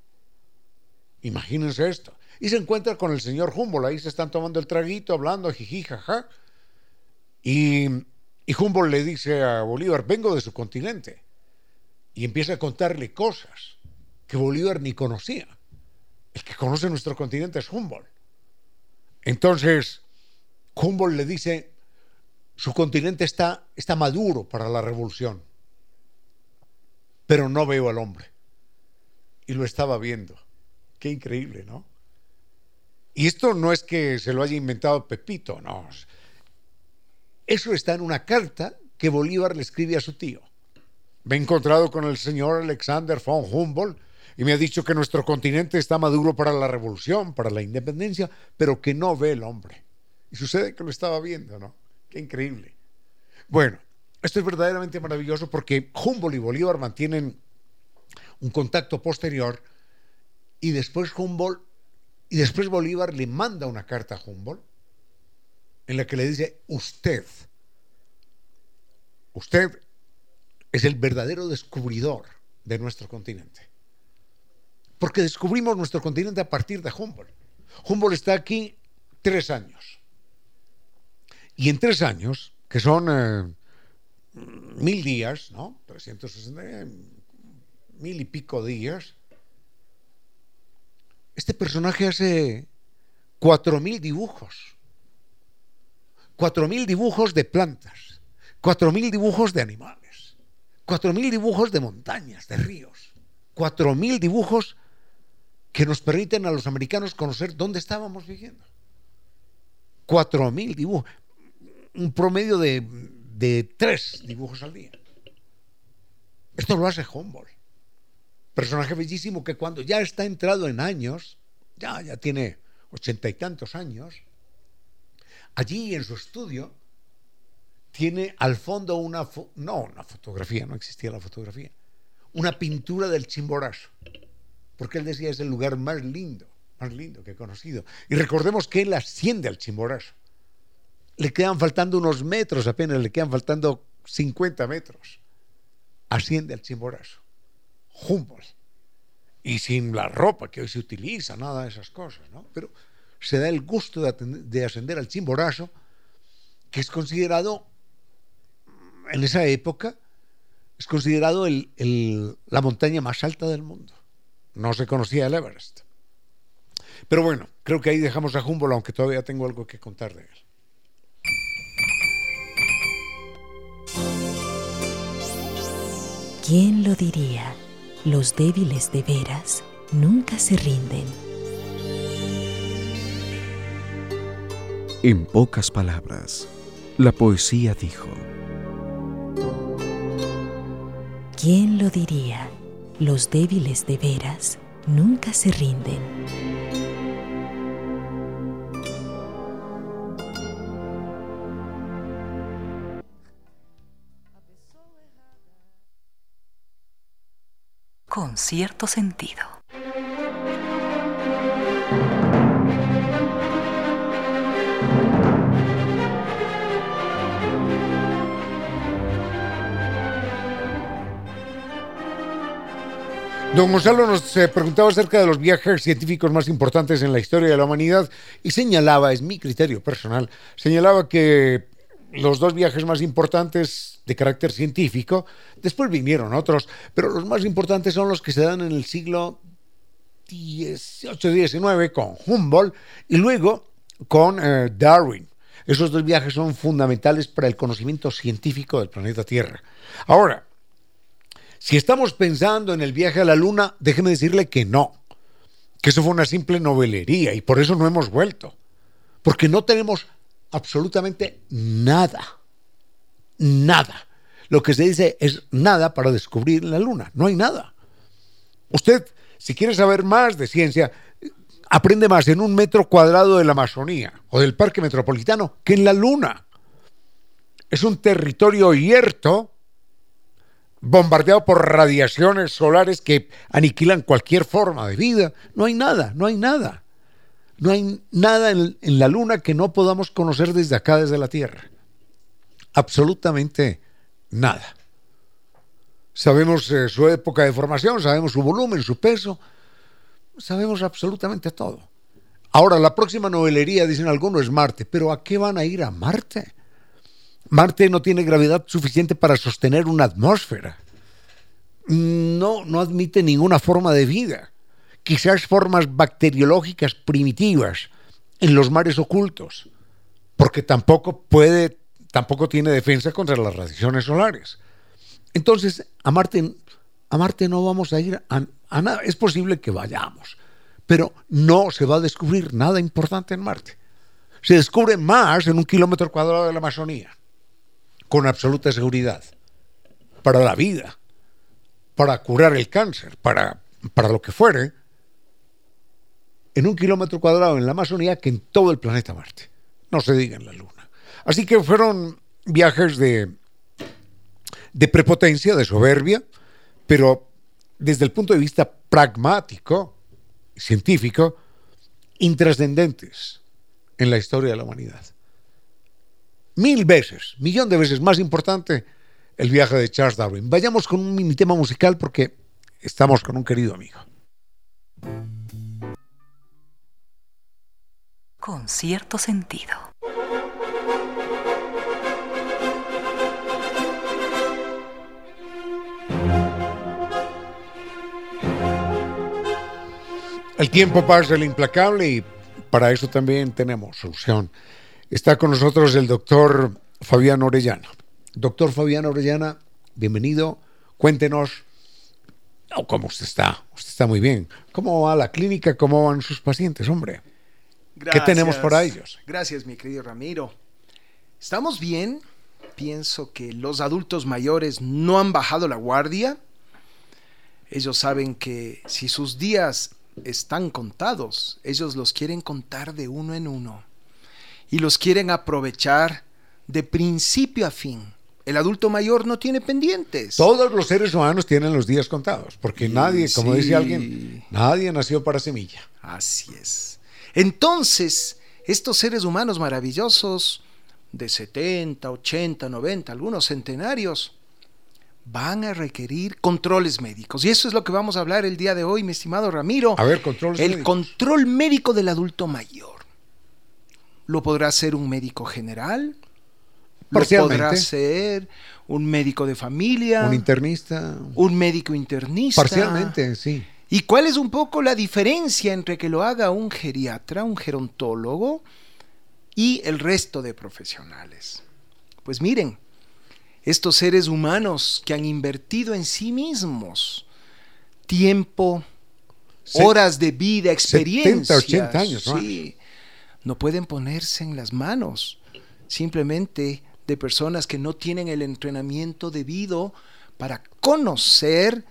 S1: Imagínense esto. Y se encuentra con el señor Humboldt, ahí se están tomando el traguito, hablando, jiji, jaja. Y, y Humboldt le dice a Bolívar, vengo de su continente. Y empieza a contarle cosas que Bolívar ni conocía. El que conoce nuestro continente es Humboldt. Entonces, Humboldt le dice, su continente está, está maduro para la revolución, pero no veo al hombre. Y lo estaba viendo. Qué increíble, ¿no? Y esto no es que se lo haya inventado Pepito, no. Eso está en una carta que Bolívar le escribe a su tío. Me he encontrado con el señor Alexander von Humboldt y me ha dicho que nuestro continente está maduro para la revolución, para la independencia, pero que no ve el hombre. Y sucede que lo estaba viendo, ¿no? Qué increíble. Bueno, esto es verdaderamente maravilloso porque Humboldt y Bolívar mantienen un contacto posterior y después Humboldt y después Bolívar le manda una carta a Humboldt en la que le dice, usted, usted es el verdadero descubridor de nuestro continente. Porque descubrimos nuestro continente a partir de Humboldt. Humboldt está aquí tres años. Y en tres años, que son eh, mil días, ¿no? 360, mil y pico días, este personaje hace cuatro mil dibujos. Cuatro mil dibujos de plantas. Cuatro mil dibujos de animales. Cuatro mil dibujos de montañas, de ríos. Cuatro mil dibujos que nos permiten a los americanos conocer dónde estábamos viviendo. Cuatro mil dibujos un promedio de, tres dibujos al día. Esto lo hace Humboldt. Personaje bellísimo que cuando ya está entrado en años, ya, ya tiene ochenta y tantos años, allí en su estudio tiene al fondo una, no una fotografía, no existía la fotografía, una pintura del Chimborazo, porque él decía es el lugar más lindo, más lindo que he conocido. Y recordemos que él asciende al Chimborazo le quedan faltando unos metros apenas, le quedan faltando 50 metros. Asciende al Chimborazo. Humboldt. Y sin la ropa que hoy se utiliza, nada de esas cosas, ¿no? Pero se da el gusto de, ascender al Chimborazo, que es considerado, en esa época, es considerado la montaña más alta del mundo. No se conocía el Everest. Pero bueno, creo que ahí dejamos a Humboldt, aunque todavía tengo algo que contar de él.
S6: ¿Quién lo diría? Los débiles de veras nunca se rinden.
S3: En pocas palabras, la poesía dijo,
S6: ¿Quién lo diría? Los débiles de veras nunca se rinden.
S2: Con cierto sentido.
S1: Don Gonzalo nos eh, preguntaba acerca de los viajes científicos más importantes en la historia de la humanidad y señalaba, es mi criterio personal, señalaba que los dos viajes más importantes de carácter científico, después vinieron otros, pero los más importantes son los que se dan en el siglo XVIII, XIX con Humboldt y luego con eh, Darwin. Esos dos viajes son fundamentales para el conocimiento científico del planeta Tierra. Ahora, si estamos pensando en el viaje a la Luna, déjeme decirle que no, que eso fue una simple novelería y por eso no hemos vuelto, porque no tenemos absolutamente nada, nada. Lo que se dice es nada para descubrir la Luna, no hay nada. Usted, si quiere saber más de ciencia, aprende más en un metro cuadrado de la Amazonía o del Parque Metropolitano que en la Luna. Es un territorio abierto bombardeado por radiaciones solares que aniquilan cualquier forma de vida. No hay nada, no hay nada. No hay nada en, en, la Luna que no podamos conocer desde acá, desde la Tierra. Absolutamente nada. Sabemos eh, su época de formación, sabemos su volumen, su peso, sabemos absolutamente todo. Ahora, la próxima novelería, dicen algunos, es Marte, pero ¿a qué van a ir a Marte? Marte no tiene gravedad suficiente para sostener una atmósfera. No, no admite ninguna forma de vida. Quizás formas bacteriológicas primitivas en los mares ocultos, porque tampoco puede, tampoco tiene defensa contra las radiaciones solares. Entonces, a Marte, a Marte no vamos a ir a, nada. Es posible que vayamos, pero no se va a descubrir nada importante en Marte. Se descubre más en un kilómetro cuadrado de la Amazonía con absoluta seguridad para la vida, para curar el cáncer, para, para lo que fuere, en un kilómetro cuadrado en la Amazonía que en todo el planeta Marte. No se diga en la Luna. Así que fueron viajes de, de prepotencia, de soberbia, pero desde el punto de vista pragmático, científico, intrascendentes en la historia de la humanidad mil veces, millón de veces más importante el viaje de Charles Darwin. Vayamos con un mini tema musical porque estamos con un querido amigo.
S2: Con cierto sentido.
S1: El tiempo pasa el implacable y para eso también tenemos solución. Está con nosotros el doctor Fabián Orellana. Doctor Fabián Orellana, bienvenido. Cuéntenos cómo usted está. Usted está muy bien. ¿Cómo va la clínica? ¿Cómo van sus pacientes, hombre?
S7: Gracias,
S1: ¿Qué tenemos para ellos?
S7: Gracias, mi querido Ramiro. ¿Estamos bien? Pienso que los adultos mayores no han bajado la guardia. Ellos saben que si sus días están contados, ellos los quieren contar de uno en uno y los quieren aprovechar de principio a fin. El adulto mayor no tiene pendientes.
S1: Todos los seres humanos tienen los días contados, porque nadie, como dice alguien, nadie nació para semilla.
S7: Así es. Entonces, estos seres humanos maravillosos, de 70, 80, 90, algunos centenarios, van a requerir controles médicos. Y eso es lo que vamos a hablar el día de hoy, mi estimado Ramiro.
S1: A ver, controles
S7: El
S1: médicos.
S7: control médico del adulto mayor. Lo podrá ser un médico general, lo podrá ser un médico de familia,
S1: Un internista.
S7: un médico internista.
S1: Parcialmente, sí.
S7: ¿Y cuál es un poco la diferencia entre que lo haga un geriatra, un gerontólogo y el resto de profesionales? Pues miren, estos seres humanos que han invertido en sí mismos tiempo, horas de vida, experiencia,
S1: 80 años, ¿no?
S7: no pueden ponerse en las manos simplemente de personas que no tienen el entrenamiento debido para conocer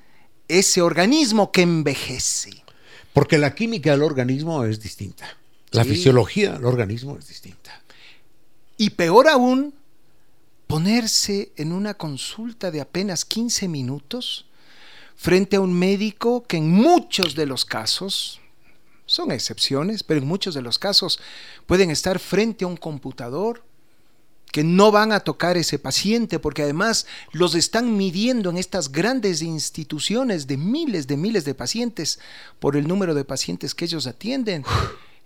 S7: ese organismo que envejece.
S1: Porque la química del organismo es distinta. La fisiología del organismo es distinta.
S7: Y peor aún, ponerse en una consulta de apenas 15 minutos frente a un médico que en muchos de los casos, son excepciones, pero en muchos de los casos pueden estar frente a un computador que no van a tocar ese paciente porque además los están midiendo en estas grandes instituciones de miles de miles de pacientes por el número de pacientes que ellos atienden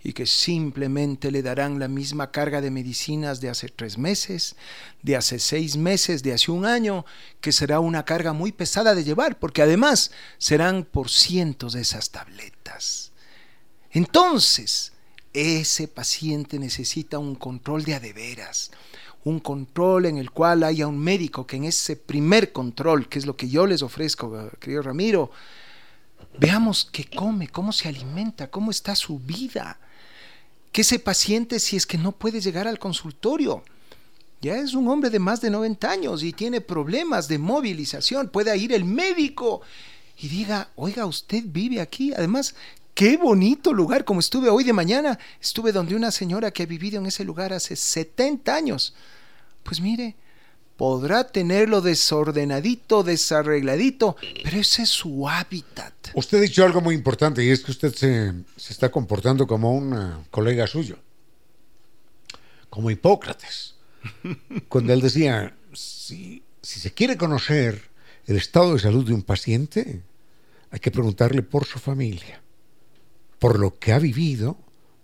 S7: y que simplemente le darán la misma carga de medicinas de hace tres meses, de hace seis meses, de hace un año, que será una carga muy pesada de llevar, porque además serán por cientos de esas tabletas. Entonces, ese paciente necesita un control de adeveras, un control en el cual haya un médico que en ese primer control, que es lo que yo les ofrezco, querido Ramiro, veamos qué come, cómo se alimenta, cómo está su vida. Que ese paciente, si es que no puede llegar al consultorio, ya es un hombre de más de 90 años y tiene problemas de movilización, puede ir el médico y diga, oiga, usted vive aquí. Además, qué bonito lugar, como estuve hoy de mañana, estuve donde una señora que ha vivido en ese lugar hace 70 años. Pues mire, podrá tenerlo desordenadito, desarregladito, pero ese es su hábitat.
S1: Usted ha dicho algo muy importante y es que usted se, está comportando como un eh, colega suyo, como Hipócrates, cuando él decía, si, si se quiere conocer el estado de salud de un paciente, hay que preguntarle por su familia, por lo que ha vivido,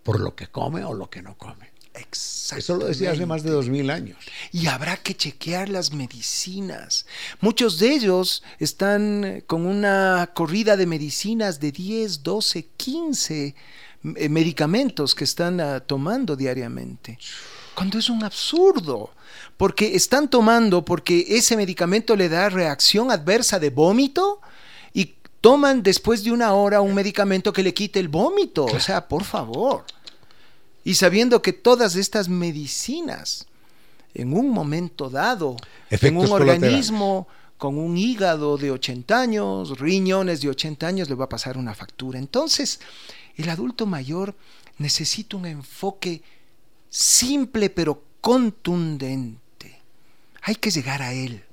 S1: por lo que come o lo que no come. Eso lo decía hace más de dos mil años.
S7: Y habrá que chequear las medicinas. Muchos de ellos están eh, con una corrida de medicinas de 10, 12, 15 medicamentos que están ah, tomando diariamente. Cuando es un absurdo. Porque están tomando porque ese medicamento le da reacción adversa de vómito y toman después de una hora un medicamento que le quite el vómito. O sea, por favor. Y sabiendo que todas estas medicinas, en un momento dado, en un organismo con un hígado de 80 años, riñones de 80 años, le va a pasar una factura. Entonces, el adulto mayor necesita un enfoque simple pero contundente. Hay que llegar a él.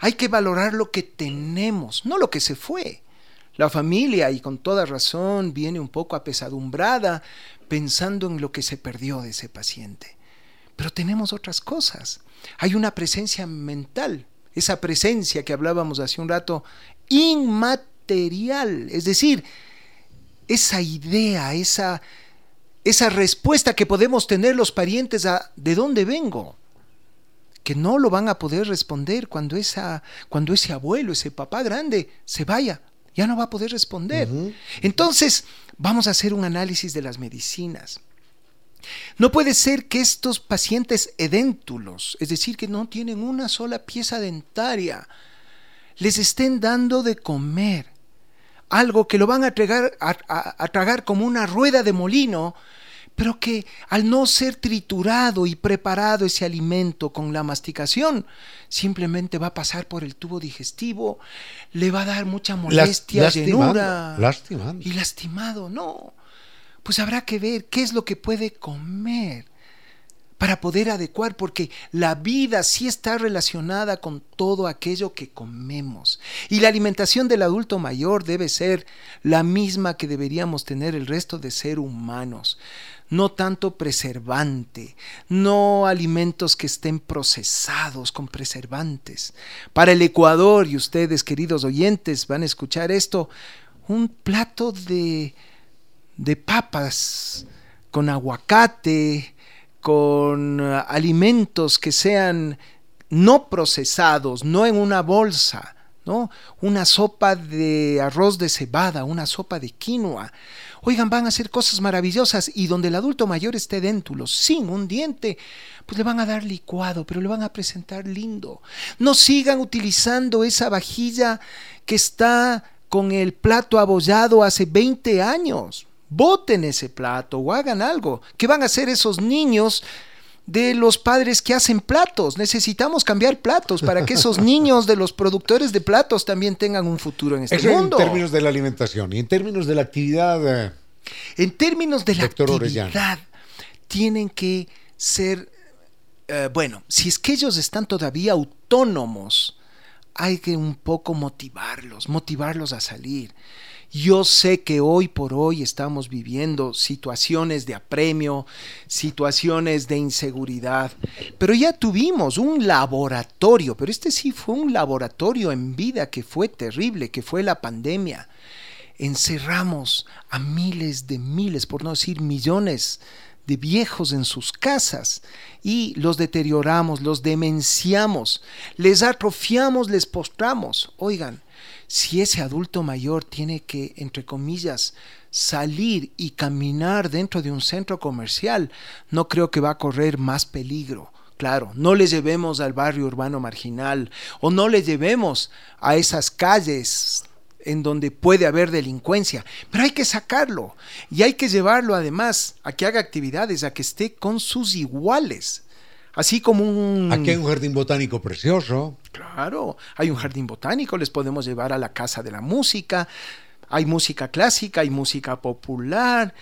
S7: Hay que valorar lo que tenemos, no lo que se fue. La familia, y con toda razón, viene un poco apesadumbrada pensando en lo que se perdió de ese paciente. Pero tenemos otras cosas. Hay una presencia mental, esa presencia que hablábamos hace un rato, inmaterial, es decir, esa idea, esa, esa respuesta que podemos tener los parientes a ¿de dónde vengo? que no lo van a poder responder cuando, esa, cuando ese abuelo, ese papá grande se vaya ya no va a poder responder. Entonces, vamos a hacer un análisis de las medicinas. No puede ser que estos pacientes edéntulos, es decir, que no tienen una sola pieza dentaria, les estén dando de comer algo que lo van a tragar, a tragar como una rueda de molino pero que al no ser triturado y preparado ese alimento con la masticación, simplemente va a pasar por el tubo digestivo, le va a dar mucha molestia, llenura y lastimado, no. Pues habrá que ver qué es lo que puede comer para poder adecuar, porque la vida sí está relacionada con todo aquello que comemos. Y la alimentación del adulto mayor debe ser la misma que deberíamos tener el resto de ser humanos no tanto preservante, no alimentos que estén procesados con preservantes. Para el Ecuador, y ustedes, queridos oyentes, van a escuchar esto, un plato de, de papas con aguacate, con alimentos que sean no procesados, no en una bolsa, ¿no? Una sopa de arroz de cebada, una sopa de quinoa. Oigan, van a hacer cosas maravillosas y donde el adulto mayor esté déntulo, sin un diente, pues le van a dar licuado, pero le van a presentar lindo. No sigan utilizando esa vajilla que está con el plato abollado hace 20 años. Boten ese plato o hagan algo. ¿Qué van a hacer esos niños? De los padres que hacen platos. Necesitamos cambiar platos para que esos niños de los productores de platos también tengan un futuro en este mundo.
S1: En términos de la alimentación y en términos de la actividad. Eh,
S7: en términos de la actividad, tienen que ser, eh, bueno, si es que ellos están todavía autónomos, hay que un poco motivarlos, motivarlos a salir. Yo sé que hoy por hoy estamos viviendo situaciones de apremio, situaciones de inseguridad, pero ya tuvimos un laboratorio, pero este sí fue un laboratorio en vida que fue terrible, que fue la pandemia. Encerramos a miles de miles, por no decir millones de viejos en sus casas y los deterioramos, los demenciamos, les atrofiamos, les postramos. Oigan, si ese adulto mayor tiene que, entre comillas, salir y caminar dentro de un centro comercial, no creo que va a correr más peligro. Claro, no le llevemos al barrio urbano marginal o no le llevemos a esas calles en donde puede haber delincuencia, pero hay que sacarlo y hay que llevarlo además a que haga actividades, a que esté con sus iguales. Así como un...
S1: Aquí hay un jardín botánico precioso.
S7: Claro, hay un jardín botánico, les podemos llevar a la Casa de la Música, hay música clásica, hay música popular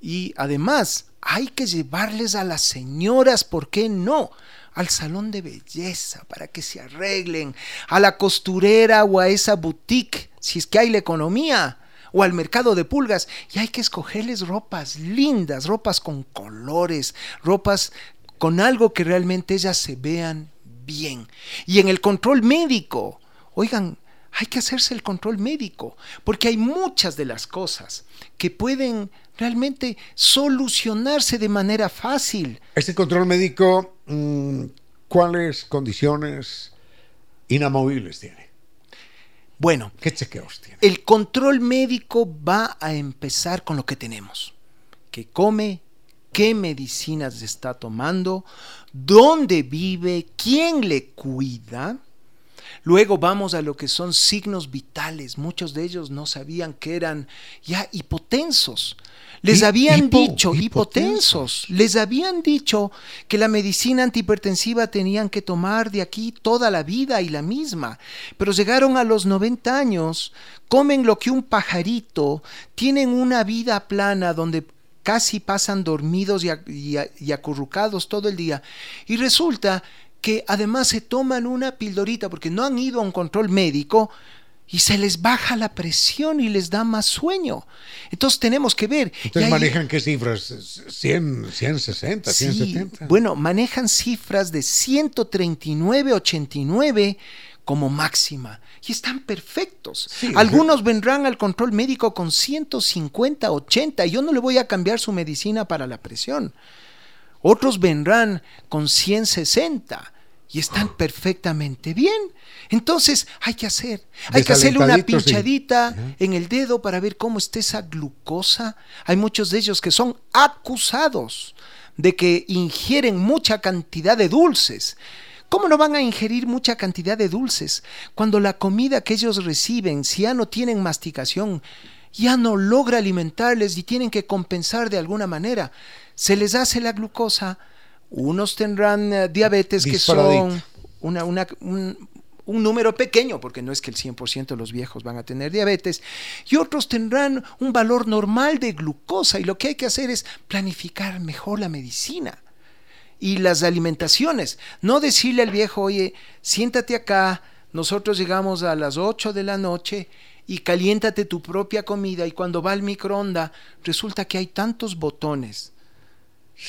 S7: y además hay que llevarles a las señoras, ¿por qué no? Al salón de belleza para que se arreglen, a la costurera o a esa boutique, si es que hay la economía o al mercado de pulgas y hay que escogerles ropas lindas, ropas con colores, ropas con algo que realmente ellas se vean bien. Y en el control médico, oigan, hay que hacerse el control médico, porque hay muchas de las cosas que pueden realmente solucionarse de manera fácil.
S1: Este control médico, mm, ¿cuáles condiciones inamovibles tiene?
S7: Bueno,
S1: ¿qué chequeos tiene?
S7: El control médico va a empezar con lo que tenemos, que come, qué medicinas está tomando, dónde vive, quién le cuida. Luego vamos a lo que son signos vitales. Muchos de ellos no sabían que eran ya hipotensos. Les habían dicho, hipotensos, les habían dicho que la medicina antihipertensiva tenían que tomar de aquí toda la vida y la misma, pero llegaron a los 90 años, comen lo que un pajarito, tienen una vida plana donde casi pasan dormidos y, acurrucados todo el día. Y resulta que además se toman una pildorita porque no han ido a un control médico y se les baja la presión y les da más sueño. Entonces tenemos que ver.
S1: Entonces manejan qué cifras? 100, 160, sí, 170.
S7: Bueno, manejan cifras de 139, 89 como máxima y están perfectos. Algunos vendrán al control médico con 150, 80 y yo no le voy a cambiar su medicina para la presión. Otros vendrán con 160 y están perfectamente bien. Entonces hay que hacer, hay que hacerle una pinchadita en el dedo para ver cómo está esa glucosa. Hay muchos de ellos que son acusados de que ingieren mucha cantidad de dulces. ¿Cómo no van a ingerir mucha cantidad de dulces cuando la comida que ellos reciben, si ya no tienen masticación, ya no logra alimentarles y tienen que compensar de alguna manera? Se les hace la glucosa, unos tendrán eh, diabetes que son una, un, un número pequeño, porque no es que el 100% de los viejos van a tener diabetes, y otros tendrán un valor normal de glucosa, y lo que hay que hacer es planificar mejor la medicina y las alimentaciones. No decirle al viejo, oye, siéntate acá, nosotros llegamos a las 8 de la noche y caliéntate tu propia comida y cuando va al microondas resulta que hay tantos botones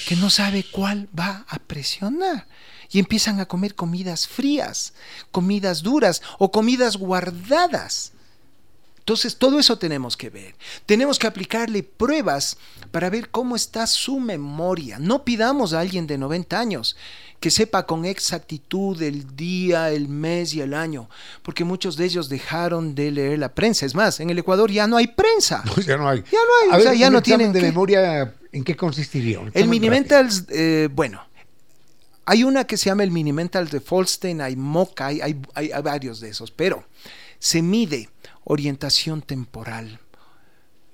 S7: que no sabe cuál va a presionar. Y empiezan a comer comidas frías, comidas duras o comidas guardadas Entonces, todo eso tenemos que ver. Tenemos que aplicarle pruebas para ver cómo está su memoria. No pidamos a alguien de 90 años que sepa con exactitud el día, el mes y el año, porque muchos de ellos dejaron de leer la prensa. Es más, en el Ecuador ya no hay prensa.
S1: ya no hay.
S7: Ya no hay. o sea, ya no tienen
S1: de memoria. ¿En qué consistiría?
S7: El Minimentals, eh, bueno, hay una que se llama el Minimentals de Folstein, hay Moca, hay, hay, hay varios de esos, pero se mide orientación temporal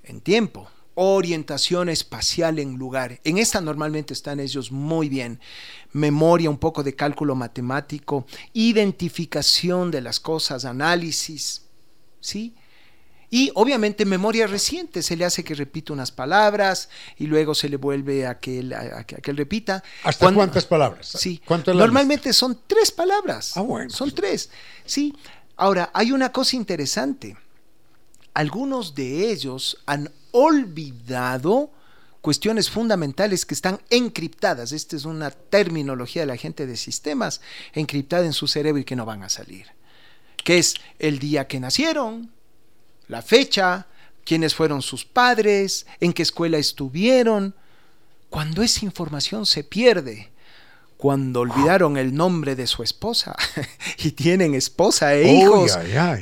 S7: en tiempo, orientación espacial en lugar. En esta normalmente están ellos muy bien. Memoria, un poco de cálculo matemático, identificación de las cosas, análisis, ¿sí? Y obviamente memoria reciente, se le hace que repita unas palabras y luego se le vuelve a que él, a, que, él repita.
S1: ¿Hasta cuántas palabras?
S7: Sí, normalmente son tres palabras. Ah, bueno. Son tres, sí. Ahora, hay una cosa interesante. Algunos de ellos han olvidado cuestiones fundamentales que están encriptadas. Esta es una terminología de la gente de sistemas, encriptada en su cerebro y que no van a salir. Que es el día que nacieron, la fecha, quiénes fueron sus padres, en qué escuela estuvieron. Cuando esa información se pierde, cuando olvidaron el nombre de su esposa. Y tienen esposa e hijos,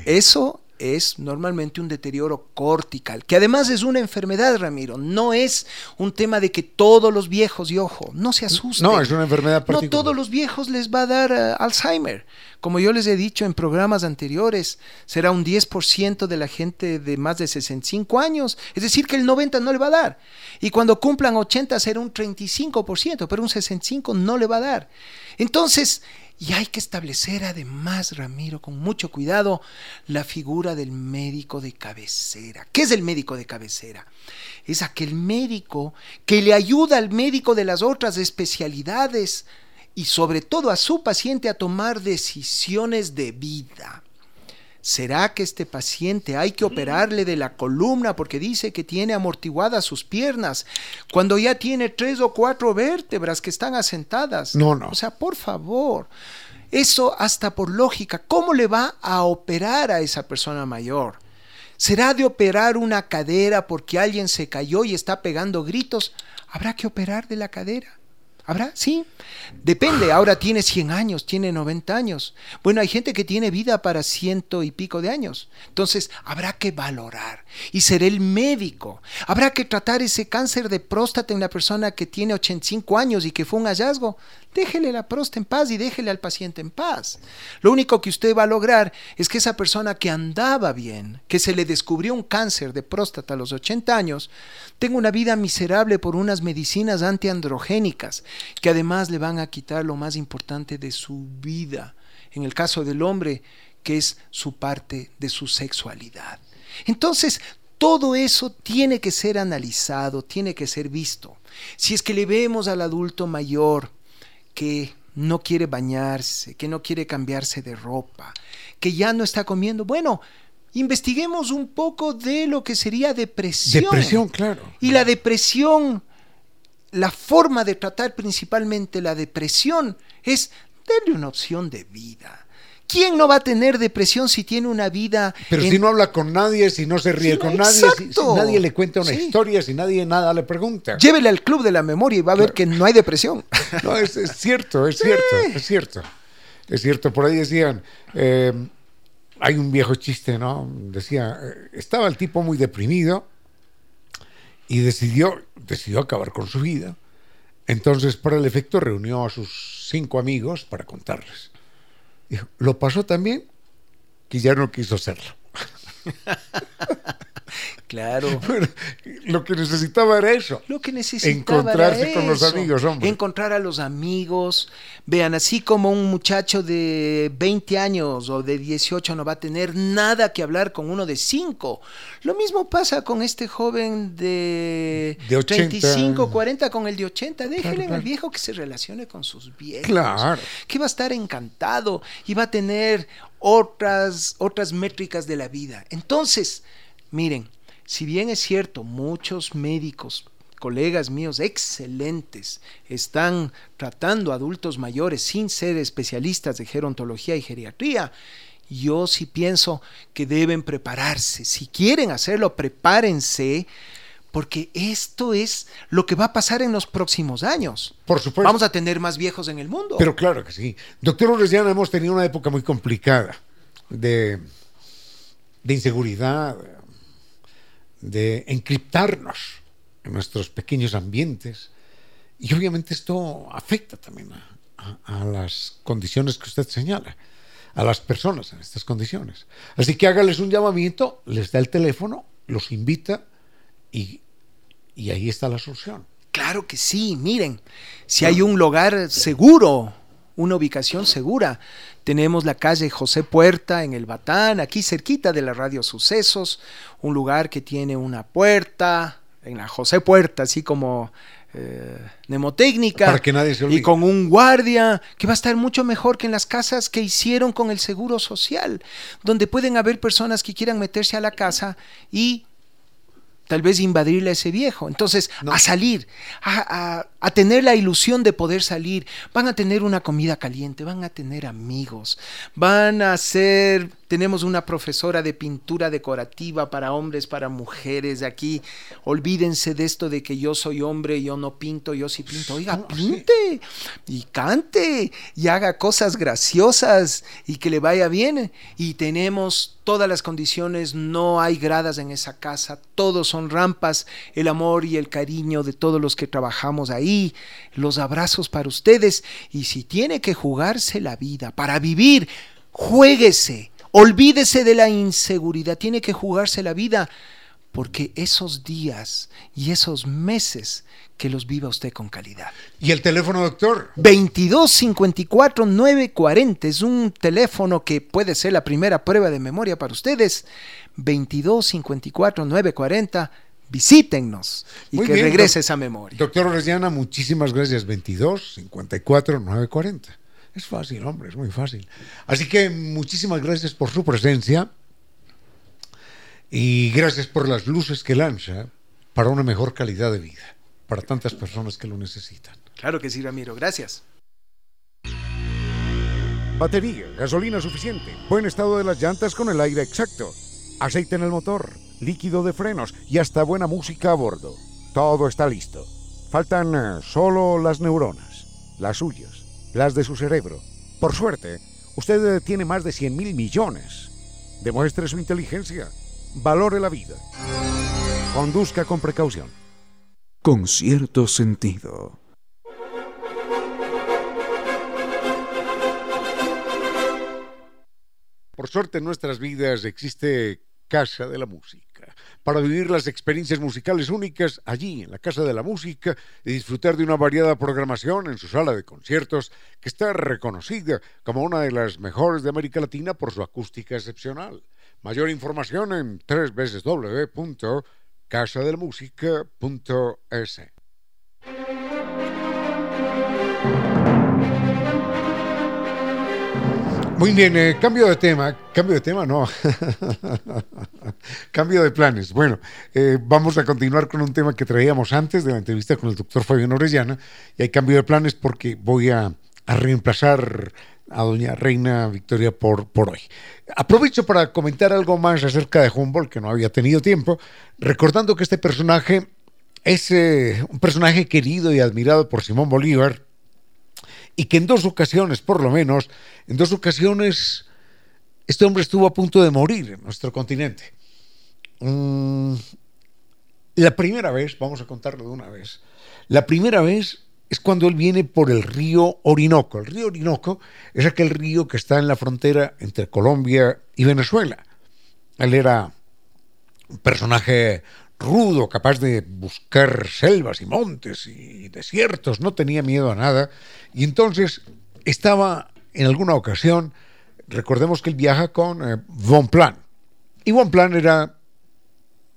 S7: eso es normalmente un deterioro cortical, que además es una enfermedad, Ramiro. No es un tema de que todos los viejos, y ojo, no se asusten.
S1: No, es una enfermedad particular.
S7: No todos los viejos les va a dar eh, Alzheimer. Como yo les he dicho en programas anteriores, será un 10% de la gente de más de 65 años. Es decir, que el 90 no le va a dar. Y cuando cumplan 80 será un 35%, pero un 65 no le va a dar. Entonces, y hay que establecer además, Ramiro, con mucho cuidado, la figura del médico de cabecera. ¿Qué es el médico de cabecera? Es aquel médico que le ayuda al médico de las otras especialidades y sobre todo a su paciente a tomar decisiones de vida. ¿Será que este paciente hay que operarle de la columna porque dice que tiene amortiguadas sus piernas cuando ya tiene tres o cuatro vértebras que están asentadas?
S1: No, no.
S7: O sea, por favor. Eso hasta por lógica, ¿cómo le va a operar a esa persona mayor? ¿Será de operar una cadera porque alguien se cayó y está pegando gritos? Habrá que operar de la cadera. ¿Habrá? Sí. Depende. Ahora tiene 100 años, tiene 90 años. Bueno, hay gente que tiene vida para ciento y pico de años. Entonces, habrá que valorar. Y ser el médico. Habrá que tratar ese cáncer de próstata en la persona que tiene 85 años y que fue un hallazgo déjele la próstata en paz y déjele al paciente en paz. Lo único que usted va a lograr es que esa persona que andaba bien, que se le descubrió un cáncer de próstata a los 80 años, tenga una vida miserable por unas medicinas antiandrogénicas que además le van a quitar lo más importante de su vida. En el caso del hombre, que es su parte de su sexualidad. Entonces, todo eso tiene que ser analizado, tiene que ser visto. Si es que le vemos al adulto mayor que no quiere bañarse, que no quiere cambiarse de ropa, que ya no está comiendo. Bueno, investiguemos un poco de lo que sería depresión.
S1: Depresión, claro.
S7: Y la depresión, la forma de tratar principalmente la depresión es darle una opción de vida ¿Quién no va a tener depresión si tiene una vida...
S1: Pero si no habla con nadie, si no se ríe con nadie, si, nadie le cuenta una historia, si nadie nada le pregunta.
S7: Llévele al club de la memoria y va a ver que no hay depresión.
S1: No, es, cierto, es cierto, es cierto. Es cierto, por ahí decían, eh, hay un viejo chiste, ¿no? Decía, eh, estaba el tipo muy deprimido y decidió, decidió acabar con su vida. Entonces, para el efecto, reunió a sus cinco amigos para contarles lo pasó también que ya no quiso hacerlo.
S7: Claro.
S1: lo que necesitaba era eso.
S7: Lo que necesitaba Encontrarse
S1: con los amigos, hombre.
S7: Encontrar a los amigos. Vean, así como un muchacho de 20 años o de 18 no va a tener nada que hablar con uno de 5. Lo mismo pasa con este joven de,
S1: de
S7: 35, 40 con el de 80. Déjenle al viejo que se relacione con sus viejos.
S1: Claro.
S7: Que va a estar encantado y va a tener otras, otras métricas de la vida. Entonces, miren, si bien es cierto, muchos médicos, colegas míos excelentes, están tratando adultos mayores sin ser especialistas de gerontología y geriatría, yo sí pienso que deben prepararse. Si quieren hacerlo, prepárense, porque esto es lo que va a pasar en los próximos años.
S1: Por supuesto.
S7: Vamos a tener más viejos en el mundo.
S1: Pero claro que sí. Doctor Orellana, hemos tenido una época muy complicada de, de inseguridad, de encriptarnos en nuestros pequeños ambientes. Y obviamente esto afecta también a, a, las condiciones que usted señala a las personas en estas condiciones. Así que hágales un llamamiento, les da el teléfono, los invita y, y ahí está la solución.
S7: Claro que sí, miren, si hay un lugar seguro, una ubicación segura, tenemos la calle José Puerta en el Batán, aquí cerquita de la radio Sucesos, un lugar que tiene una puerta, en la José Puerta, así como eh, mnemotécnica
S1: Para que nadie se olvide.
S7: y con un guardia que va a estar mucho mejor que en las casas que hicieron con el seguro social, donde pueden haber personas que quieran meterse a la casa y tal vez invadirle a ese viejo. Entonces,
S1: No.
S7: a salir, a, a- a tener la ilusión de poder salir, van a tener una comida caliente, van a tener amigos, van a ser, tenemos una profesora de pintura decorativa para hombres, para mujeres de aquí. Olvídense de esto de que yo soy hombre, yo no pinto, yo sí pinto. Oiga,
S1: No, sí.
S7: pinte y cante y haga cosas graciosas y que le vaya bien. Y tenemos todas las condiciones, no hay gradas en esa casa, todos son rampas, el amor y el cariño de todos los que trabajamos ahí, los abrazos para ustedes. Y si tiene que jugarse la vida para vivir, juéguese, olvídese de la inseguridad, tiene que jugarse la vida. Porque esos días y esos meses que los viva usted con calidad.
S1: ¿Y el teléfono, doctor?
S7: 22 54 940 es un teléfono que puede ser la primera prueba de memoria para ustedes. 22 54 940 visítennos y
S1: Muy
S7: que
S1: bien,
S7: regrese esa memoria.
S1: Doctor Orellana, muchísimas gracias. 22 54 940. Es fácil, hombre, es muy fácil. Así que muchísimas gracias por su presencia y gracias por las luces que lanza para una mejor calidad de vida, para tantas personas que lo necesitan.
S7: Claro que sí, Ramiro, gracias.
S8: Batería, gasolina suficiente, buen estado de las llantas con el aire exacto, aceite en el motor, líquido de frenos y hasta buena música a bordo. Todo está listo. Faltan eh, solo las neuronas, las suyas, las de su cerebro. Por suerte, usted eh, tiene más de 100 mil millones. Demuestre su inteligencia. Valore la vida. Conduzca con precaución.
S3: con cierto sentido.
S1: Por suerte en nuestras vidas existe Casa de la Música, para vivir las experiencias musicales únicas allí, en la Casa de la Música, y disfrutar de una variada programación en su sala de conciertos, que está reconocida como una de las mejores de América Latina por su acústica excepcional. Mayor información en www.casadelmusica.es. Muy bien, eh, cambio de tema, cambio de tema, no, cambio de planes. Bueno, eh, vamos a continuar con un tema que traíamos antes de la entrevista con el doctor Fabián Orellana y hay cambio de planes porque voy a, reemplazar a doña Reina Victoria por, por hoy. Aprovecho para comentar algo más acerca de Humboldt, que no había tenido tiempo, recordando que este personaje es eh, un personaje querido y admirado por Simón Bolívar, y que en dos ocasiones, por lo menos, en dos ocasiones, este hombre estuvo a punto de morir en nuestro continente. Mm, la primera vez, vamos a contarlo de una vez, la primera vez es cuando él viene por el río Orinoco. El río Orinoco es aquel río que está en la frontera entre Colombia y Venezuela. Él era un personaje rudo, capaz de buscar selvas y montes y desiertos, no tenía miedo a nada. Y entonces estaba en alguna ocasión, recordemos que él viaja con eh, Von Plan. Y Von Plan era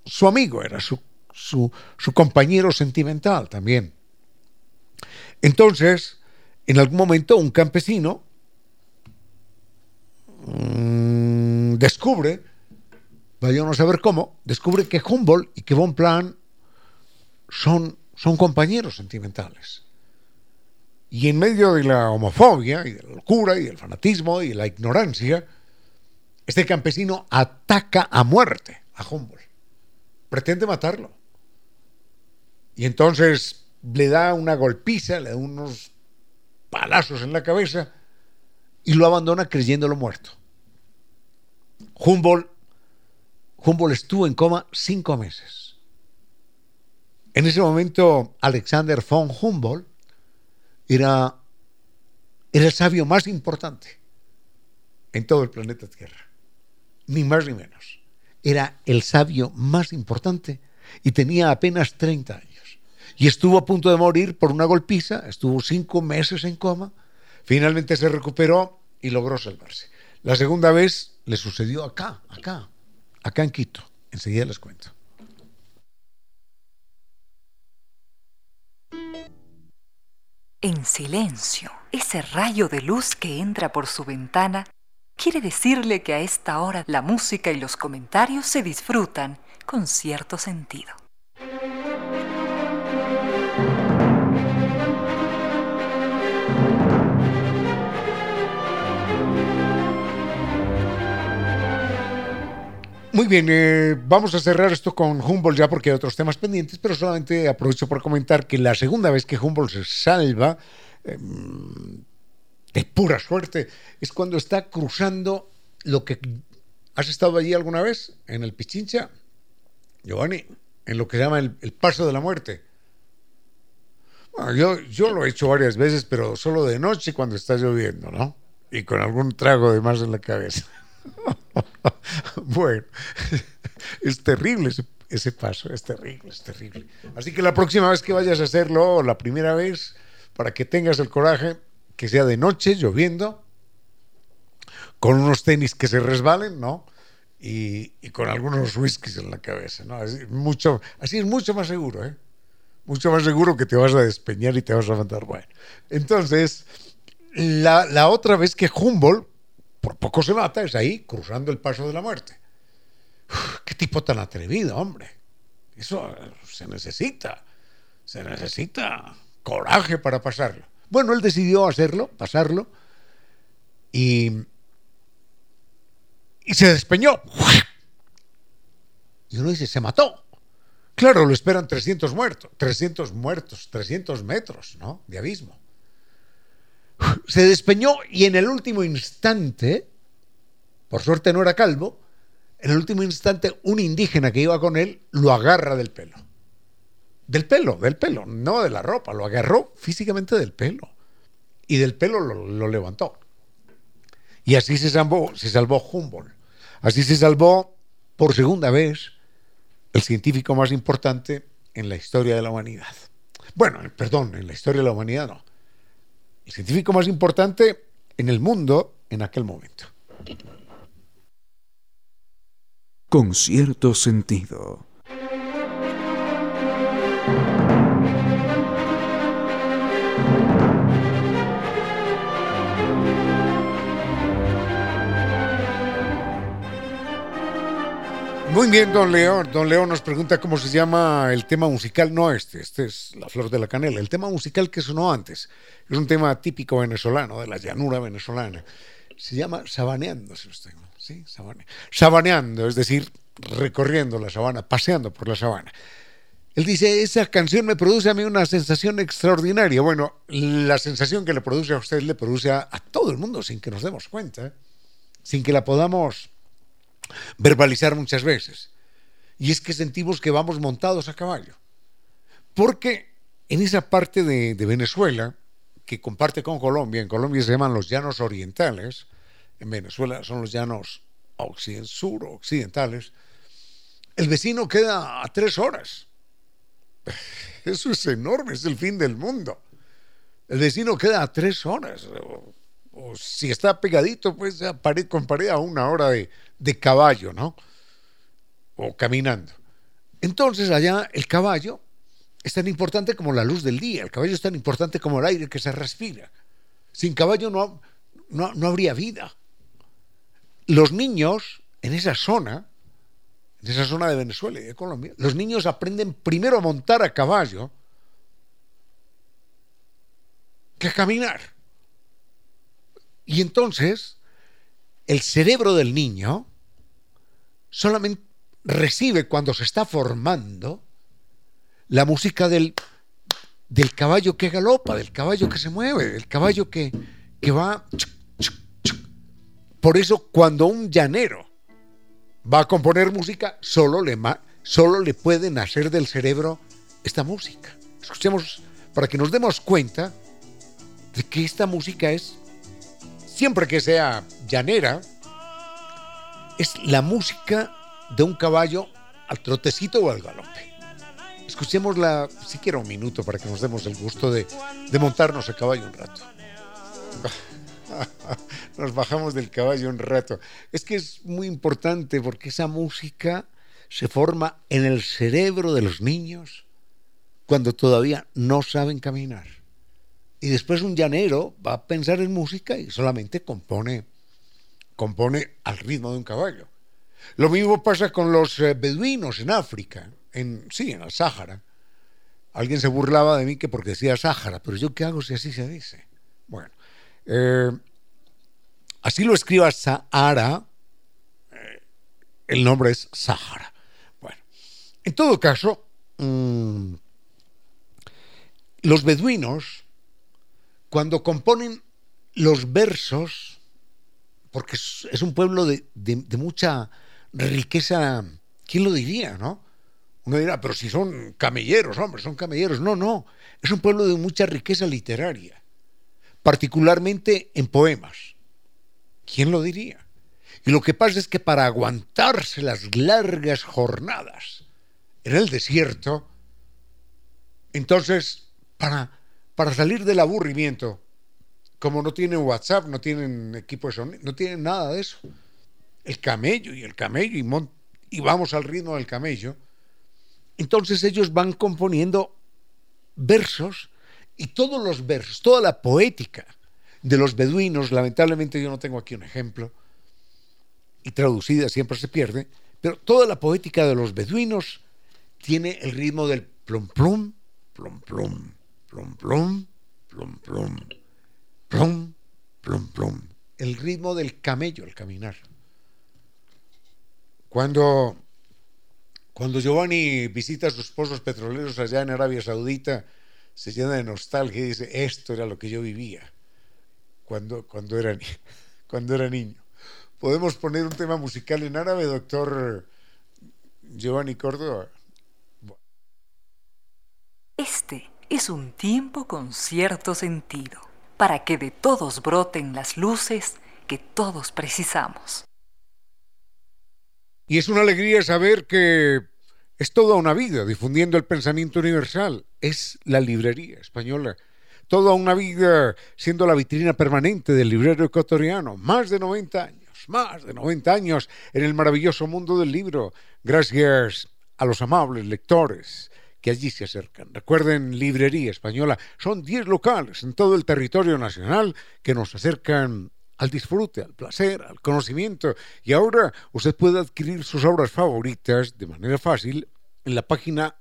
S1: su amigo, era su, su, su compañero sentimental también. Entonces, en algún momento, un campesino mmm, descubre vayan a saber cómo, descubre que Humboldt y que Von Plan son, son compañeros sentimentales. Y en medio de la homofobia y de la locura y del fanatismo y de la ignorancia, este campesino ataca a muerte a Humboldt. Pretende matarlo. Y entonces le da una golpiza, le da unos palazos en la cabeza y lo abandona creyéndolo muerto. Humboldt, Humboldt estuvo en coma cinco meses. En ese momento, Alexander von Humboldt era, el sabio más importante en todo el planeta Tierra, ni más ni menos. Era el sabio más importante y tenía apenas 30 años y estuvo a punto de morir por una golpiza, estuvo cinco meses en coma, finalmente se recuperó y logró salvarse. La segunda vez le sucedió acá, acá, acá en Quito. Enseguida les cuento.
S2: En silencio, ese rayo de luz que entra por su ventana quiere decirle que a esta hora la música y los comentarios se disfrutan con cierto sentido.
S1: Muy bien, eh, vamos a cerrar esto con Humboldt ya porque hay otros temas pendientes, pero solamente aprovecho por comentar que la segunda vez que Humboldt se salva, em, de pura suerte, es cuando está cruzando lo que... ¿Has estado allí alguna vez? En el Pichincha, Giovanni, en lo que se llama el, Paso de la Muerte. yo, yo lo he hecho varias veces, pero solo de noche cuando está lloviendo, ¿no? Y con algún trago de más en la cabeza. bueno, es terrible ese, paso, es terrible, es terrible. Así que la próxima vez que vayas a hacerlo, la primera vez, para que tengas el coraje, que sea de noche, lloviendo, con unos tenis que se resbalen, ¿no? Y, con algunos whiskies en la cabeza, ¿no? Así, mucho, así es mucho más seguro, ¿eh? Mucho más seguro que te vas a despeñar y te vas a mandar bueno. Entonces, la, la otra vez que Humboldt por poco se mata, es ahí, cruzando el paso de la muerte. qué tipo tan atrevido, hombre. Eso se necesita. Se necesita coraje para pasarlo. Bueno, él decidió hacerlo, pasarlo, y, y se despeñó. Y uno dice, se mató. Claro, lo esperan 300 muertos, 300 muertos, 300 metros, ¿no? De abismo se despeñó y en el último instante, por suerte no era calvo, en el último instante un indígena que iba con él lo agarra del pelo. Del pelo, del pelo, no de la ropa, lo agarró físicamente del pelo. Y del pelo lo, levantó. Y así se salvó, se salvó Humboldt. Así se salvó por segunda vez el científico más importante en la historia de la humanidad. Bueno, perdón, en la historia de la humanidad no el científico más importante en el mundo en aquel momento.
S3: Con cierto sentido.
S1: Muy bien, don León. Don León nos pregunta cómo se llama el tema musical. No este, este es La Flor de la Canela. El tema musical que sonó antes es un tema típico venezolano, de la llanura venezolana. Se llama Sabaneando, si usted, ¿sí? Sabaneando, es decir, recorriendo la sabana, paseando por la sabana. Él dice, esa canción me produce a mí una sensación extraordinaria. Bueno, la sensación que le produce a usted le produce a, a todo el mundo sin que nos demos cuenta, sin que la podamos verbalizar muchas veces. Y es que sentimos que vamos montados a caballo. Porque en esa parte de, Venezuela, que comparte con Colombia, en Colombia se llaman los llanos orientales, en Venezuela son los llanos sur occidentales, el vecino queda a tres horas. Eso es enorme, es el fin del mundo. El vecino queda a tres horas. O, si está pegadito, pues pared con pared a una hora de, de caballo, ¿no? O caminando. Entonces allá el caballo es tan importante como la luz del día, el caballo es tan importante como el aire que se respira. Sin caballo no, no, habría vida. Los niños en esa zona, en esa zona de Venezuela y de Colombia, los niños aprenden primero a montar a caballo que a caminar. Y entonces el cerebro del niño solamente recibe cuando se está formando la música del, del caballo que galopa, del caballo que se mueve, del caballo que, que va... Por eso cuando un llanero va a componer música, solo le, solo le puede nacer del cerebro esta música. Escuchemos para que nos demos cuenta de que esta música es, siempre que sea llanera, es la música de un caballo al trotecito o al galope. Escuchémosla siquiera un minuto para que nos demos el gusto de, de montarnos a caballo un rato. Nos bajamos del caballo un rato. Es que es muy importante porque esa música se forma en el cerebro de los niños cuando todavía no saben caminar. Y después un llanero va a pensar en música y solamente compone, compone al ritmo de un caballo. Lo mismo pasa con los eh, beduinos en África, en, sí, en el Sáhara. Alguien se burlaba de mí que porque decía Sáhara, pero yo qué hago si así se dice. Bueno, eh, así lo escriba Sahara, eh, el nombre es Sáhara. Bueno, en todo caso, mm, los beduinos, cuando componen los versos, porque es, un pueblo de, mucha riqueza, ¿quién lo diría, no? Uno dirá, pero si son camelleros, hombre, son camelleros. No, no, es un pueblo de mucha riqueza literaria, particularmente en poemas. ¿Quién lo diría? Y lo que pasa es que para aguantarse las largas jornadas en el desierto, entonces para, para salir del aburrimiento, como no tienen WhatsApp, no tienen equipo de sonido, no tienen nada de eso. El camello y el camello y, y vamos al ritmo del camello. Entonces ellos van componiendo versos y todos los versos, toda la poética de los beduinos, lamentablemente yo no tengo aquí un ejemplo, y traducida siempre se pierde, pero toda la poética de los beduinos tiene el ritmo del plum plum, plum plum, plum, plum, plum, plum, plum, plum, plum. El ritmo del camello al caminar. Cuando, cuando Giovanni visita a sus pozos petroleros allá en Arabia Saudita, se llena de nostalgia y dice, esto era lo que yo vivía cuando, cuando, era, cuando era niño. ¿Podemos poner un tema musical en árabe, doctor Giovanni Córdoba?
S2: Este es un tiempo con cierto sentido, para que de todos broten las luces que todos precisamos.
S1: Y es una alegría saber que es toda una vida difundiendo el pensamiento universal. Es la librería española. Toda una vida siendo la vitrina permanente del librero ecuatoriano. Más de 90 años, más de 90 años en el maravilloso mundo del libro. Gracias a los amables lectores allí se acercan. Recuerden, Librería Española, son 10 locales en todo el territorio nacional que nos acercan al disfrute, al placer, al conocimiento. Y ahora usted puede adquirir sus obras favoritas de manera fácil en la página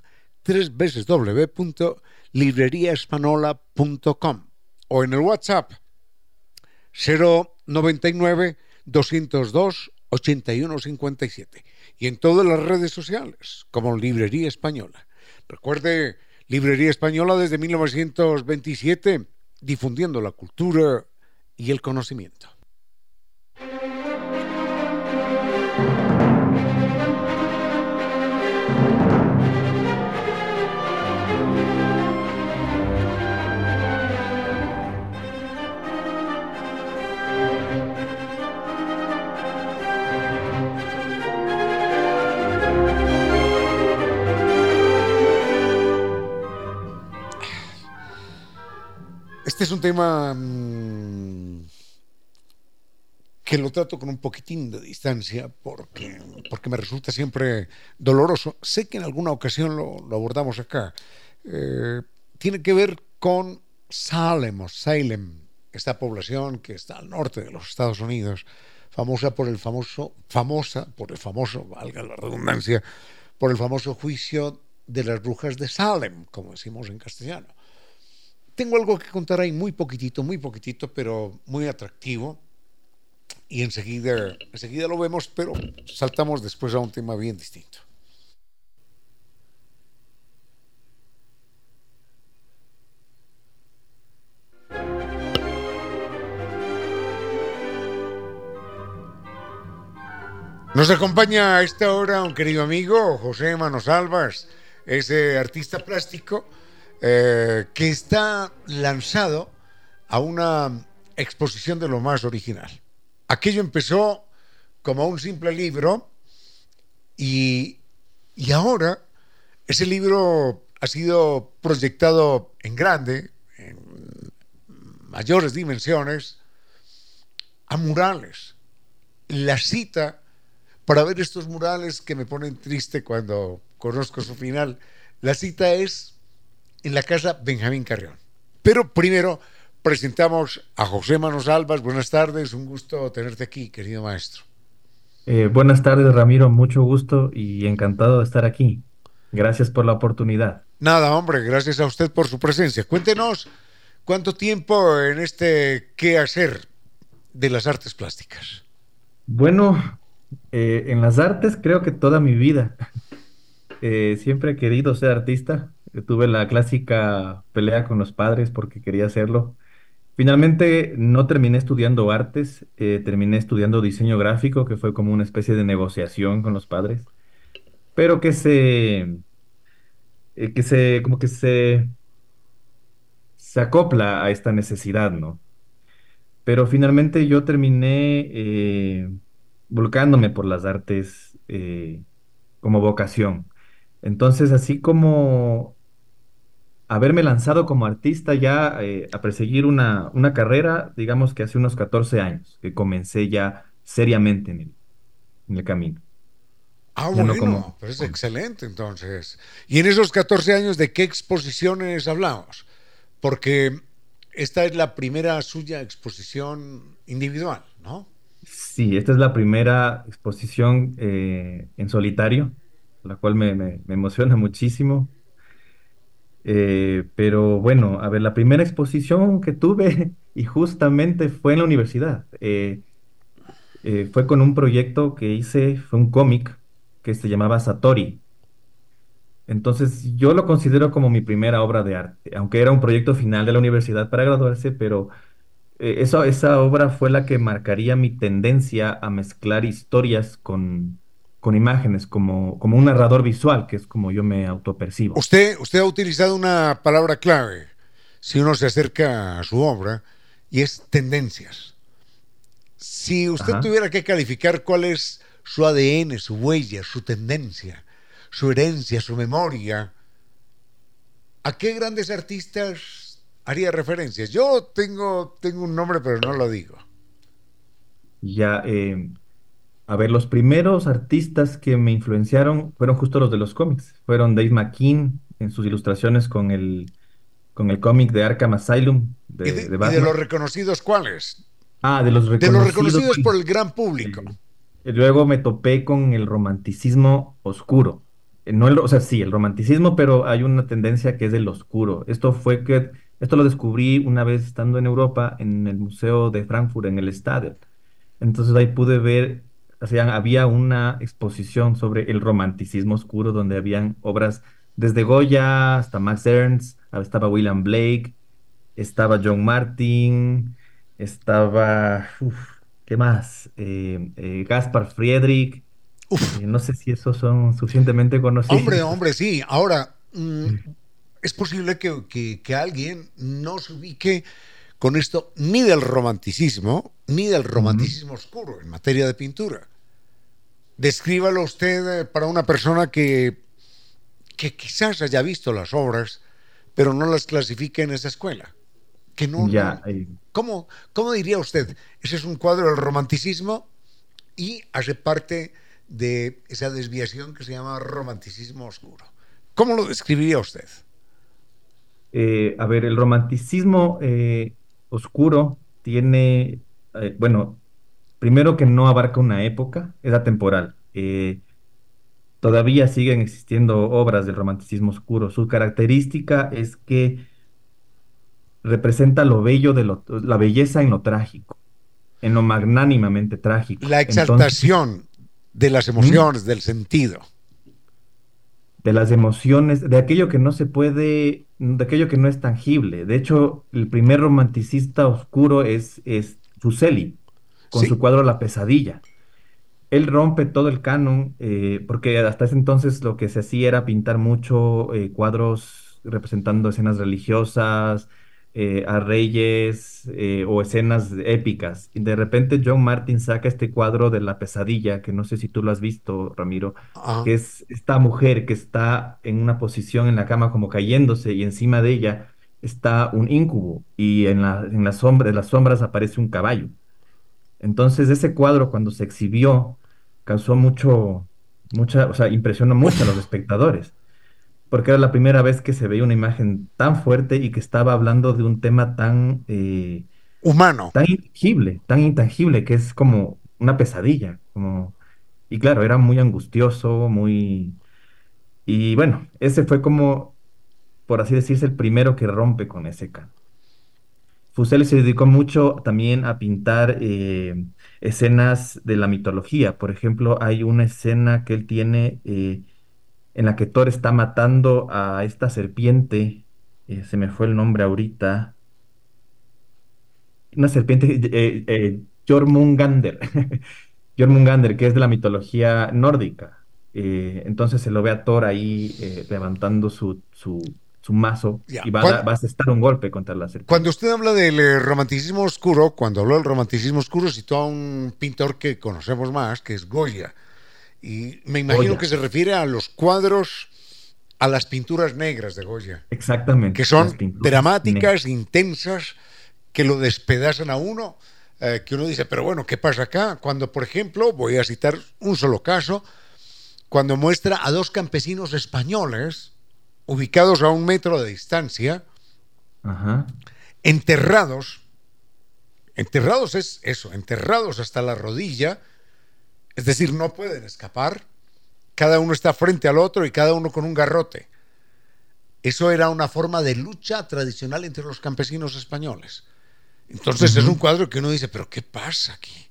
S1: www.libreriaespanola.com o en el WhatsApp 099 202 8157 y en todas las redes sociales como Librería Española. Recuerde, Librería Española desde 1927, difundiendo la cultura y el conocimiento. Este es un tema mm, que lo trato con un poquitín de distancia porque, porque me resulta siempre doloroso. Sé que en alguna ocasión lo, abordamos acá. Eh, tiene que ver con Salem o Salem, esta población que está al norte de los Estados Unidos, famosa por el famoso, famosa por el famoso, valga la redundancia, por el famoso juicio de las brujas de Salem, como decimos en castellano. Tengo algo que contar ahí muy poquitito, muy poquitito, pero muy atractivo, y enseguida, enseguida lo vemos, pero saltamos después a un tema bien distinto. Nos acompaña a esta hora un querido amigo, José Manos Albas, ese artista plástico eh, que está lanzado a una exposición de lo más original. Aquello empezó como un simple libro y, y ahora ese libro ha sido proyectado en grande, en mayores dimensiones, a murales. La cita para ver estos murales que me ponen triste cuando conozco su final, la cita es en la casa Benjamín Carrión. Pero primero presentamos a José Manos Albas. Buenas tardes, un gusto tenerte aquí, querido maestro.
S9: Eh, buenas tardes, Ramiro, mucho gusto y encantado de estar aquí. Gracias por la oportunidad.
S1: Nada, hombre, gracias a usted por su presencia. Cuéntenos cuánto tiempo en este qué hacer de las artes plásticas.
S9: Bueno, eh, en las artes creo que toda mi vida. Eh, siempre he querido ser artista. Tuve la clásica pelea con los padres porque quería hacerlo. Finalmente no terminé estudiando artes, eh, terminé estudiando diseño gráfico, que fue como una especie de negociación con los padres, pero que se, eh, que se, como que se, se acopla a esta necesidad, ¿no? Pero finalmente yo terminé eh, volcándome por las artes como vocación. Entonces, así como haberme lanzado como artista ya eh, a perseguir una, una, carrera, digamos que hace unos 14 años, que comencé ya seriamente en el, en el camino.
S1: Ah, bueno, pues es excelente entonces. Y en esos 14 años, ¿de qué exposiciones hablamos? Porque esta es la primera suya exposición individual, ¿no?
S9: Sí, esta es la primera exposición eh, en solitario, la cual me, me, me emociona muchísimo. Eh, pero bueno, a ver, la primera exposición que tuve y justamente fue en la universidad. Eh, eh, fue con un proyecto que hice, fue un cómic que se llamaba Satori. Entonces yo lo considero como mi primera obra de arte, aunque era un proyecto final de la universidad para graduarse, pero eso, esa obra fue la que marcaría mi tendencia a mezclar historias con, con imágenes, como, como un narrador visual, que es como yo me autopercibo.
S1: Usted, usted ha utilizado una palabra clave, si uno se acerca a su obra, y es tendencias. Si usted tuviera que calificar cuál es su ADN, su huella, su tendencia, su herencia, su memoria, ¿a qué grandes artistas haría referencias? Yo tengo, tengo un nombre, pero no lo digo.
S9: Ya, eh, a ver, los primeros artistas que me influenciaron fueron justo los de los cómics. Fueron Dave McKean en sus ilustraciones con el, con el cómic de Arkham Asylum.
S1: De, ¿Y, de, los reconocidos cuáles?
S9: Ah, de los reconocidos.
S1: De los reconocidos por el gran público.
S9: Luego me topé con el romanticismo oscuro. Eh, no el, o sea, sí, el romanticismo, pero hay una tendencia que es el oscuro. Esto fue que, esto lo descubrí una vez estando en Europa, en el Museo de Frankfurt, en el Stade. Entonces ahí pude ver había una exposición sobre el romanticismo oscuro donde habían obras desde Goya hasta Max Ernst, estaba William Blake, estaba John Martin, estaba, ¿qué más? Eh, eh, Gaspar Friedrich. Eh, no sé si esos son suficientemente conocidos.
S1: Hombre, hombre, sí. Ahora, mm, es posible que, que alguien no se ubique con esto ni del romanticismo, ni del romanticismo oscuro en materia de pintura. Descríbalo usted eh, para una persona que, que quizás haya visto las obras, pero no las clasifique en esa escuela. Que no,
S9: ya,
S1: ¿cómo, ¿Cómo diría usted? Ese es un cuadro del romanticismo y hace parte de esa desviación que se llama romanticismo oscuro. ¿Cómo lo describiría usted?
S9: Eh, a ver, el romanticismo eh, oscuro tiene, eh, bueno, primero que no abarca una época, es atemporal. Eh, todavía siguen existiendo obras del romanticismo oscuro. Su característica es que representa lo bello de la belleza en lo trágico. en lo magnánimamente trágico.
S1: La exaltación de las emociones, del sentido.
S9: De las emociones, de aquello que no se puede, de aquello que no es tangible. De hecho, el primer romanticista oscuro es, es Fuseli, con su cuadro La pesadilla. Él rompe todo el canon, eh, porque hasta ese entonces lo que se hacía era pintar mucho eh, cuadros representando escenas religiosas, eh, a reyes eh, o escenas épicas. Y de repente John Martin saca este cuadro de la pesadilla, que no sé si tú lo has visto, Ramiro, que es esta mujer que está en una posición en la cama como cayéndose y encima de ella está un incubo y en la, en la sombra, las sombras aparece un caballo. Entonces ese cuadro cuando se exhibió causó mucho, mucha, o sea, impresionó mucho a los espectadores porque era la primera vez que se veía una imagen tan fuerte y que estaba hablando de un tema tan eh,
S1: humano,
S9: tan intangible, tan intangible que es como una pesadilla, como y claro, era muy angustioso, muy y bueno, ese fue como por así decirse el primero que rompe con ese can. Fuseli se dedicó mucho también a pintar eh, escenas de la mitología. Por ejemplo, hay una escena que él tiene eh, en la que Thor está matando a esta serpiente, eh, se me fue el nombre ahorita, una serpiente, eh, eh Jormungander, Jormungander, que es de la mitología nórdica. Eh, entonces se lo ve a Thor ahí levantando su, su, mazo y va, a, va, a asestar un golpe contra la serpiente.
S1: Cuando usted habla del romanticismo oscuro, cuando habló del romanticismo oscuro, citó a un pintor que conocemos más, que es Goya. Y me imagino que se refiere a los cuadros, a las pinturas negras de Goya.
S9: Exactamente.
S1: Que son dramáticas, intensas, que lo despedazan a uno, eh, que uno dice, pero bueno, ¿qué pasa acá? Cuando, por ejemplo, voy a citar un solo caso, cuando muestra a dos campesinos españoles, ubicados a un metro de distancia, enterrados, enterrados es eso, enterrados hasta la rodilla, es decir, no pueden escapar. Cada uno está frente al otro y cada uno con un garrote. Eso era una forma de lucha tradicional entre los campesinos españoles. Entonces es un cuadro que uno dice, pero ¿qué pasa aquí?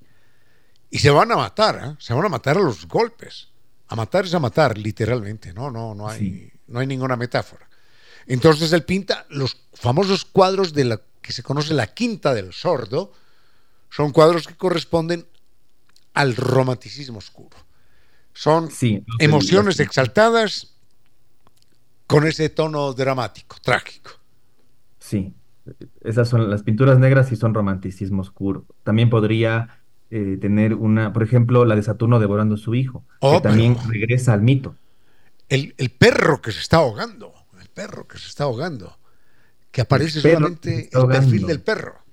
S1: Y se van a matar, ¿eh? se van a matar a los golpes. A matar es a matar, literalmente. No, no, no hay, no hay ninguna metáfora. Entonces él pinta los famosos cuadros de la que se conoce la Quinta del Sordo. Son cuadros que corresponden al romanticismo oscuro. Son emociones exaltadas con ese tono dramático, trágico.
S9: Sí, esas son las pinturas negras y son romanticismo oscuro. También podría eh, tener una, por ejemplo, la de Saturno devorando a su hijo, que oh, también regresa al mito.
S1: El, perro que se está ahogando, el perro que se está ahogando, que aparece solamente el perfil del perro.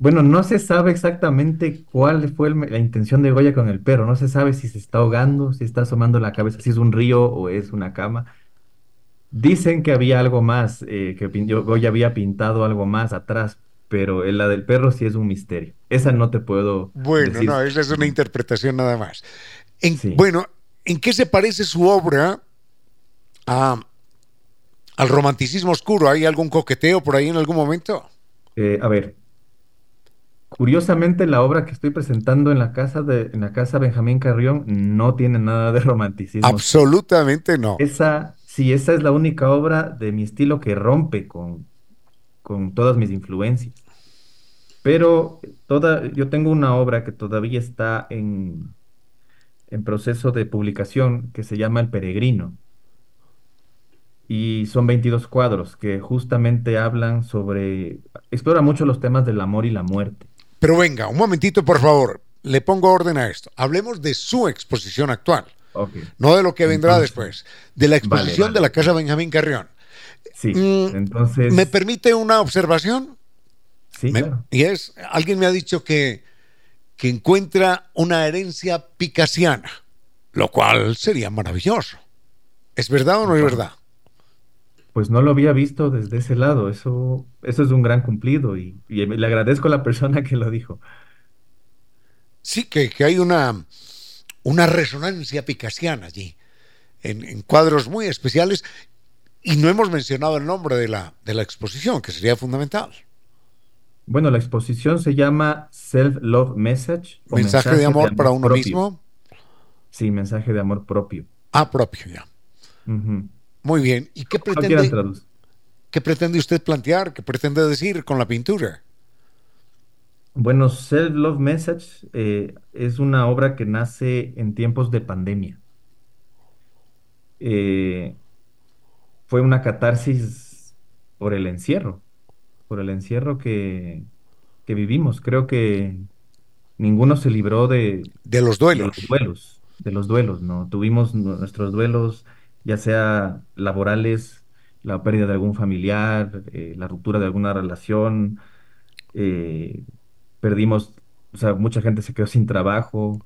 S9: Bueno, no se sabe exactamente cuál fue la intención de Goya con el perro. No se sabe si se está ahogando, si está asomando la cabeza, si es un río o es una cama. Dicen que había algo más, eh, que Goya había pintado algo más atrás, pero la del perro sí es un misterio. Esa no te puedo.
S1: Bueno, no, esa es una interpretación nada más. Bueno, ¿en qué se parece su obra al romanticismo oscuro? ¿Hay algún coqueteo por ahí en algún momento?
S9: Eh, a ver, Curiosamente, la obra que estoy presentando en la casa de en la casa Benjamín Carrión no tiene nada de romanticismo.
S1: Absolutamente no.
S9: Esa, sí, esa es la única obra de mi estilo que rompe con, con todas mis influencias. Pero toda, yo tengo una obra que todavía está en, en proceso de publicación que se llama El Peregrino. Y son 22 cuadros que justamente hablan sobre, explora mucho los temas del amor y la muerte.
S1: Pero venga, un momentito, por favor. Le pongo orden a esto. Hablemos de su exposición actual. No de lo que vendrá después. De la exposición de la Casa Benjamín Carrión.
S9: Sí, mm, entonces...
S1: ¿Me permite una observación?
S9: Sí, claro.
S1: Y es, alguien me ha dicho que, que encuentra una herencia picasiana, lo cual sería maravilloso. ¿Es verdad o no es verdad?
S9: Pues no lo había visto desde ese lado. Eso, eso es un gran cumplido y, le agradezco a la persona que lo dijo.
S1: Sí, que, hay una, una resonancia picasiana allí, en, cuadros muy especiales, y no hemos mencionado el nombre de la, de la exposición, que sería fundamental.
S9: Bueno, la exposición se llama Self-Love Message.
S1: mensaje, de amor, para uno mismo.
S9: Sí, mensaje de amor propio.
S1: Ah, propio, ya. Muy bien. ¿Y qué pretende, qué pretende usted plantear? ¿Qué pretende decir con la pintura?
S9: Bueno, Self Love Message eh, es una obra que nace en tiempos de pandemia. Eh, fue una catarsis por el encierro, por el encierro que, que vivimos. Creo que ninguno se libró de,
S1: de los duelos.
S9: De los duelos, de los duelos, ¿no? Tuvimos nuestros duelos, ya sea laborales, la pérdida de algún familiar, eh, la ruptura de alguna relación, eh, perdimos, o sea, mucha gente se quedó sin trabajo.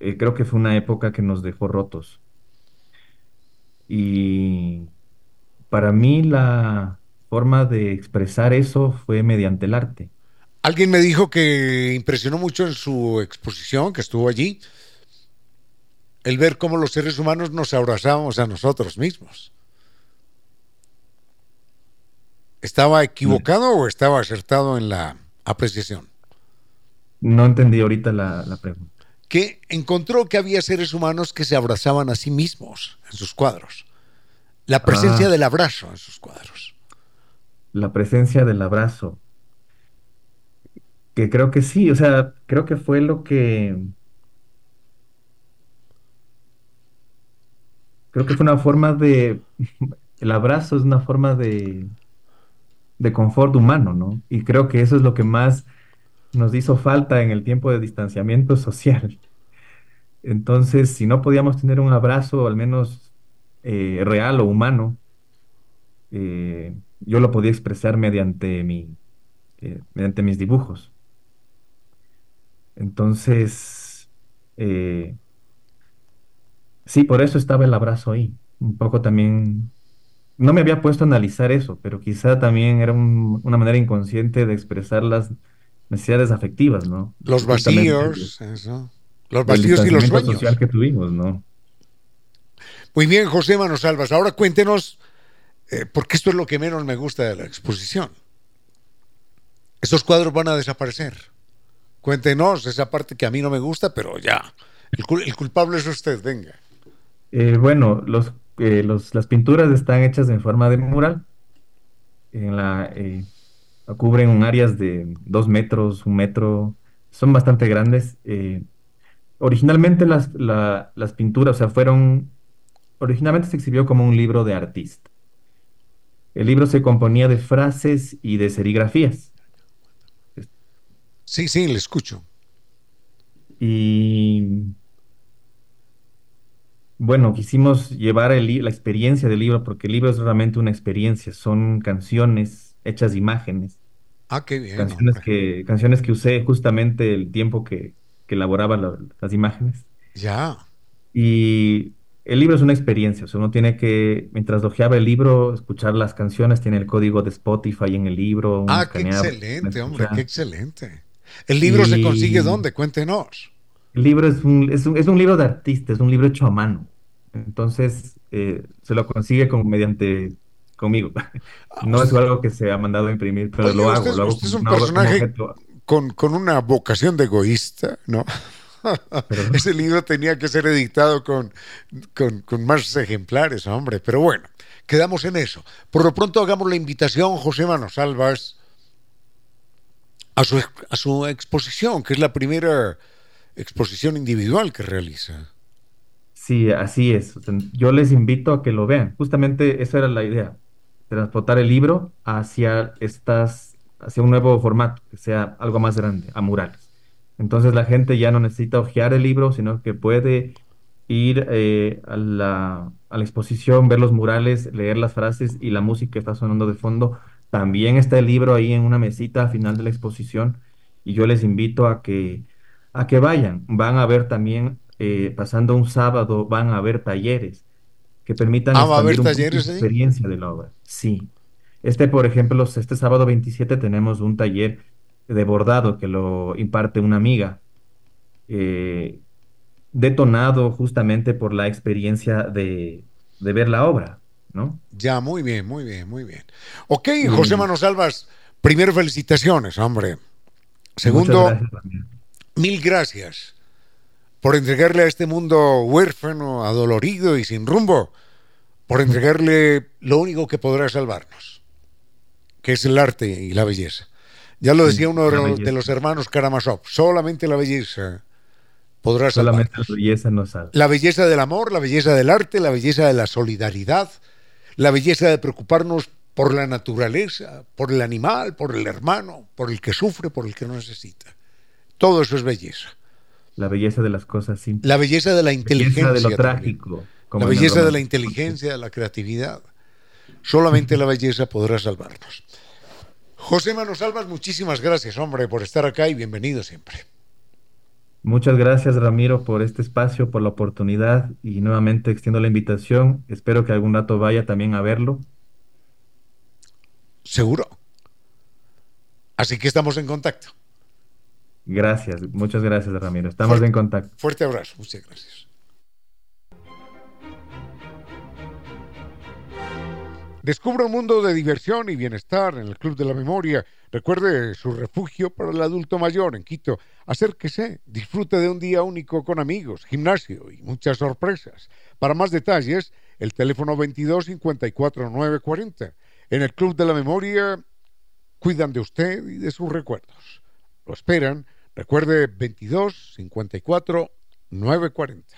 S9: Eh, creo que fue una época que nos dejó rotos. Y para mí la forma de expresar eso fue mediante el arte.
S1: Alguien me dijo que impresionó mucho en su exposición, que estuvo allí, el ver cómo los seres humanos nos abrazamos a nosotros mismos. ¿Estaba equivocado o estaba acertado en la apreciación?
S9: No entendí ahorita la, pregunta.
S1: Que encontró que había seres humanos que se abrazaban a sí mismos en sus cuadros. La presencia ah. del abrazo en sus cuadros.
S9: La presencia del abrazo. Que creo que sí, o sea, creo que fue lo que... Creo que fue una forma de... El abrazo es una forma de, de confort humano, ¿no? Y creo que eso es lo que más nos hizo falta en el tiempo de distanciamiento social. Entonces, si no podíamos tener un abrazo, al menos eh, real o humano, eh, yo lo podía expresar mediante, mi, eh, mediante mis dibujos. Entonces, sí, por eso estaba el abrazo ahí. Un poco también, no me había puesto a analizar eso, pero quizá también era una manera inconsciente de expresar las necesidades afectivas, ¿no?
S1: Los vacíos, eso. Los vacíos y los sueños.
S9: social que tuvimos, ¿no?
S1: Muy bien, José Manos Salvas. Ahora cuéntenos, eh, porque esto es lo que menos me gusta de la exposición. Estos cuadros van a desaparecer. Cuéntenos esa parte que a mí no me gusta, pero ya. El, culpable es usted, venga.
S9: Eh, bueno, eh, los, las pinturas están hechas en forma de mural. En la, cubren áreas de dos metros, un metro, son bastante grandes. Eh, originalmente las, las pinturas, o sea, fueron, originalmente se exhibió como un libro de artista. El libro se componía de frases y de serigrafías.
S1: Sí, sí, le escucho.
S9: Y bueno, quisimos llevar la experiencia del libro, porque el libro es realmente una experiencia, son canciones, hechas imágenes.
S1: Ah, qué bien.
S9: Canciones, que, canciones que usé justamente el tiempo que, elaboraba las imágenes.
S1: Ya.
S9: Y el libro es una experiencia, o sea, uno tiene que, mientras hojeaba el libro, escuchar las canciones, tiene el código de Spotify en el libro.
S1: Ah, qué excelente, hombre, qué excelente. ¿El libro se consigue dónde? Cuéntenos.
S9: El libro es un, es un, es un libro de artista, es un libro hecho a mano. Entonces, eh, se lo consigue como mediante conmigo. No es algo que se ha mandado a imprimir, pero lo hago. lo hago
S1: usted es un personaje con, con, una vocación de egoísta, ¿no? Ese libro tenía que ser editado con, con, con, más ejemplares, hombre. Pero bueno, quedamos en eso. Por lo pronto hagamos la invitación, José Manos Albas, a su, a su exposición, que es la primera exposición individual que realiza.
S9: Sí, así es. Yo les invito a que lo vean. Justamente esa era la idea transportar el libro hacia estas, hacia un nuevo formato, que sea algo más grande, a murales. Entonces la gente ya no necesita hojear el libro, sino que puede ir eh, a, la, a la exposición, ver los murales, leer las frases y la música que está sonando de fondo. También está el libro ahí en una mesita al final de la exposición y yo les invito a que, a que vayan. Van a ver también, eh, pasando un sábado, van a ver talleres que permitan
S1: ah, un la
S9: experiencia de la obra. Sí. Este, por ejemplo, este sábado 27 tenemos un taller de bordado que lo imparte una amiga, eh, detonado justamente por la experiencia de, ver la obra, ¿no?
S1: Ya, muy bien, muy bien, muy bien. Ok, José Manos Albas, Primero, felicitaciones, hombre. Segundo, mil gracias por entregarle a este mundo huérfano, adolorido y sin rumbo, por entregarle lo único que podrá salvarnos, que es el arte y la belleza. Ya lo decía uno de los, hermanos Karamazov, solamente la belleza podrá
S9: solamente la belleza nos salva.
S1: La belleza del amor, la belleza del arte, la belleza de la solidaridad, la belleza de preocuparnos por la naturaleza, por el animal, por el hermano, por el que sufre, por el que no necesita. Todo eso es belleza.
S9: La belleza de las cosas simples.
S1: La belleza de la inteligencia.
S9: La belleza de lo trágico.
S1: La belleza de la inteligencia, de la creatividad. Solamente la belleza podrá salvarnos. José Manos Salvas, muchísimas gracias, hombre, por estar acá y bienvenido siempre.
S9: Muchas gracias, Ramiro, por este espacio, por la oportunidad y nuevamente extiendo la invitación. Espero que algún rato vaya también a verlo
S1: Seguro. Así que estamos en contacto.
S9: Gracias, muchas gracias, Ramiro. Estamos en contacto.
S1: Fuerte abrazo, muchas gracias. Descubra un mundo de diversión y bienestar en el Club de la Memoria. Recuerde su refugio para el adulto mayor en Quito. Acérquese, disfrute de un día único con amigos, gimnasio y muchas sorpresas. Para más detalles, el teléfono 22 54 940 en el Club de la Memoria cuidan de usted y de sus recuerdos. Lo esperan. Recuerde 22 54 940.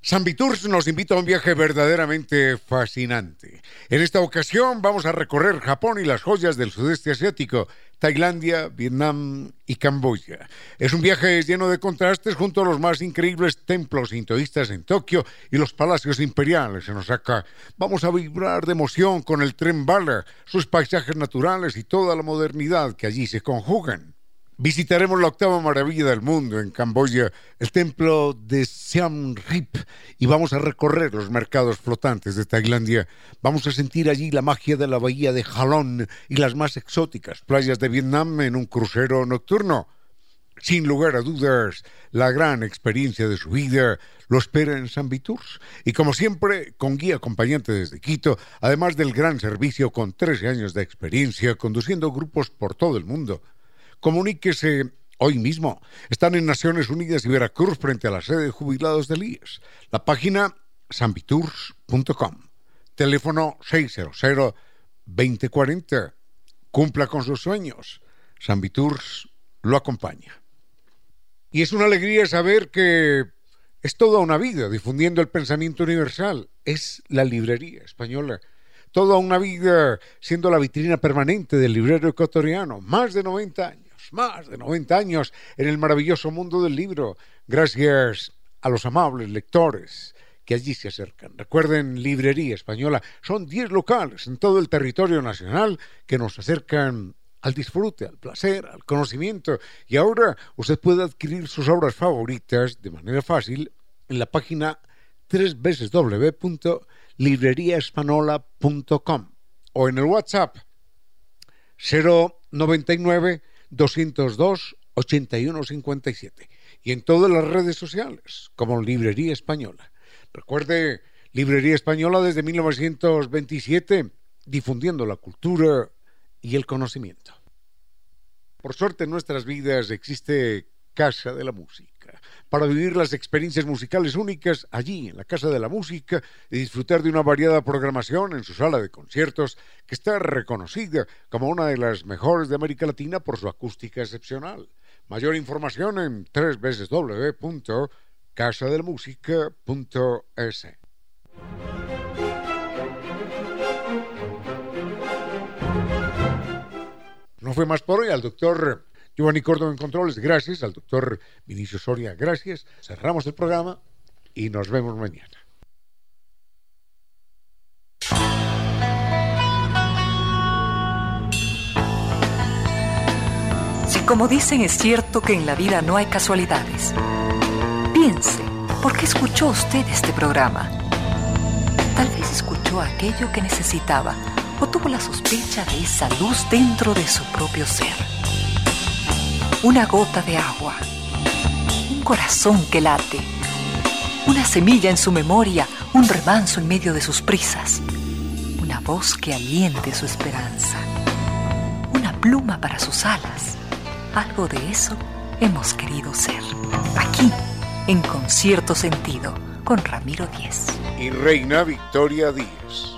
S1: San Viturs nos invita a un viaje verdaderamente fascinante. En esta ocasión vamos a recorrer Japón y las joyas del sudeste asiático, Tailandia, Vietnam y Camboya. Es un viaje lleno de contrastes junto a los más increíbles templos hintoístas en Tokio y los palacios imperiales en Osaka. Vamos a vibrar de emoción con el tren bala, sus paisajes naturales y toda la modernidad que allí se conjugan. Visitaremos la octava maravilla del mundo en Camboya, el templo de Siam Rip, y vamos a recorrer los mercados flotantes de Tailandia. Vamos a sentir allí la magia de la bahía de Halong y las más exóticas playas de Vietnam en un crucero nocturno. Sin lugar a dudas, la gran experiencia de su vida lo espera en San Viturs. Y como siempre, con guía acompañante desde Quito, además del gran servicio con 13 años de experiencia conduciendo grupos por todo el mundo. Comuníquese hoy mismo. Están en Naciones Unidas y Veracruz frente a la sede de jubilados del IES. La página sanvitours.com. Teléfono 600-2040. Cumpla con sus sueños. San lo acompaña. Y es una alegría saber que es toda una vida difundiendo el pensamiento universal. Es la librería española toda una vida siendo la vitrina permanente del librero ecuatoriano, más de 90 años más de 90 años en el maravilloso mundo del libro, gracias a los amables lectores que allí se acercan. Recuerden, Librería Española, son 10 locales en todo el territorio nacional que nos acercan al disfrute, al placer, al conocimiento. Y ahora usted puede adquirir sus obras favoritas de manera fácil en la página www.libreriaespanola.com o en el WhatsApp 099 202 8157 y en todas las redes sociales como Librería Española. Recuerde, Librería Española desde 1927 difundiendo la cultura y el conocimiento. Por suerte en nuestras vidas existe Casa de la Música para vivir las experiencias musicales únicas allí, en la Casa de la Música, y disfrutar de una variada programación en su sala de conciertos, que está reconocida como una de las mejores de América Latina por su acústica excepcional. Mayor información en www.casadelmusica.es. No fue más por hoy al doctor Giovanni Córdoba en Controles, gracias. Al doctor Vinicio Soria, gracias. Cerramos el programa y nos vemos mañana.
S2: Si como dicen es cierto que en la vida no hay casualidades, piense, ¿por qué escuchó usted este programa? Tal vez escuchó aquello que necesitaba o tuvo la sospecha de esa luz dentro de su propio ser una gota de agua, un corazón que late, una semilla en su memoria, un remanso en medio de sus prisas, una voz que aliente su esperanza. pluma para sus alas. Algo de eso hemos querido ser. Aquí, en concierto sentido, con Ramiro Díez.
S1: Y Reina Victoria Díez.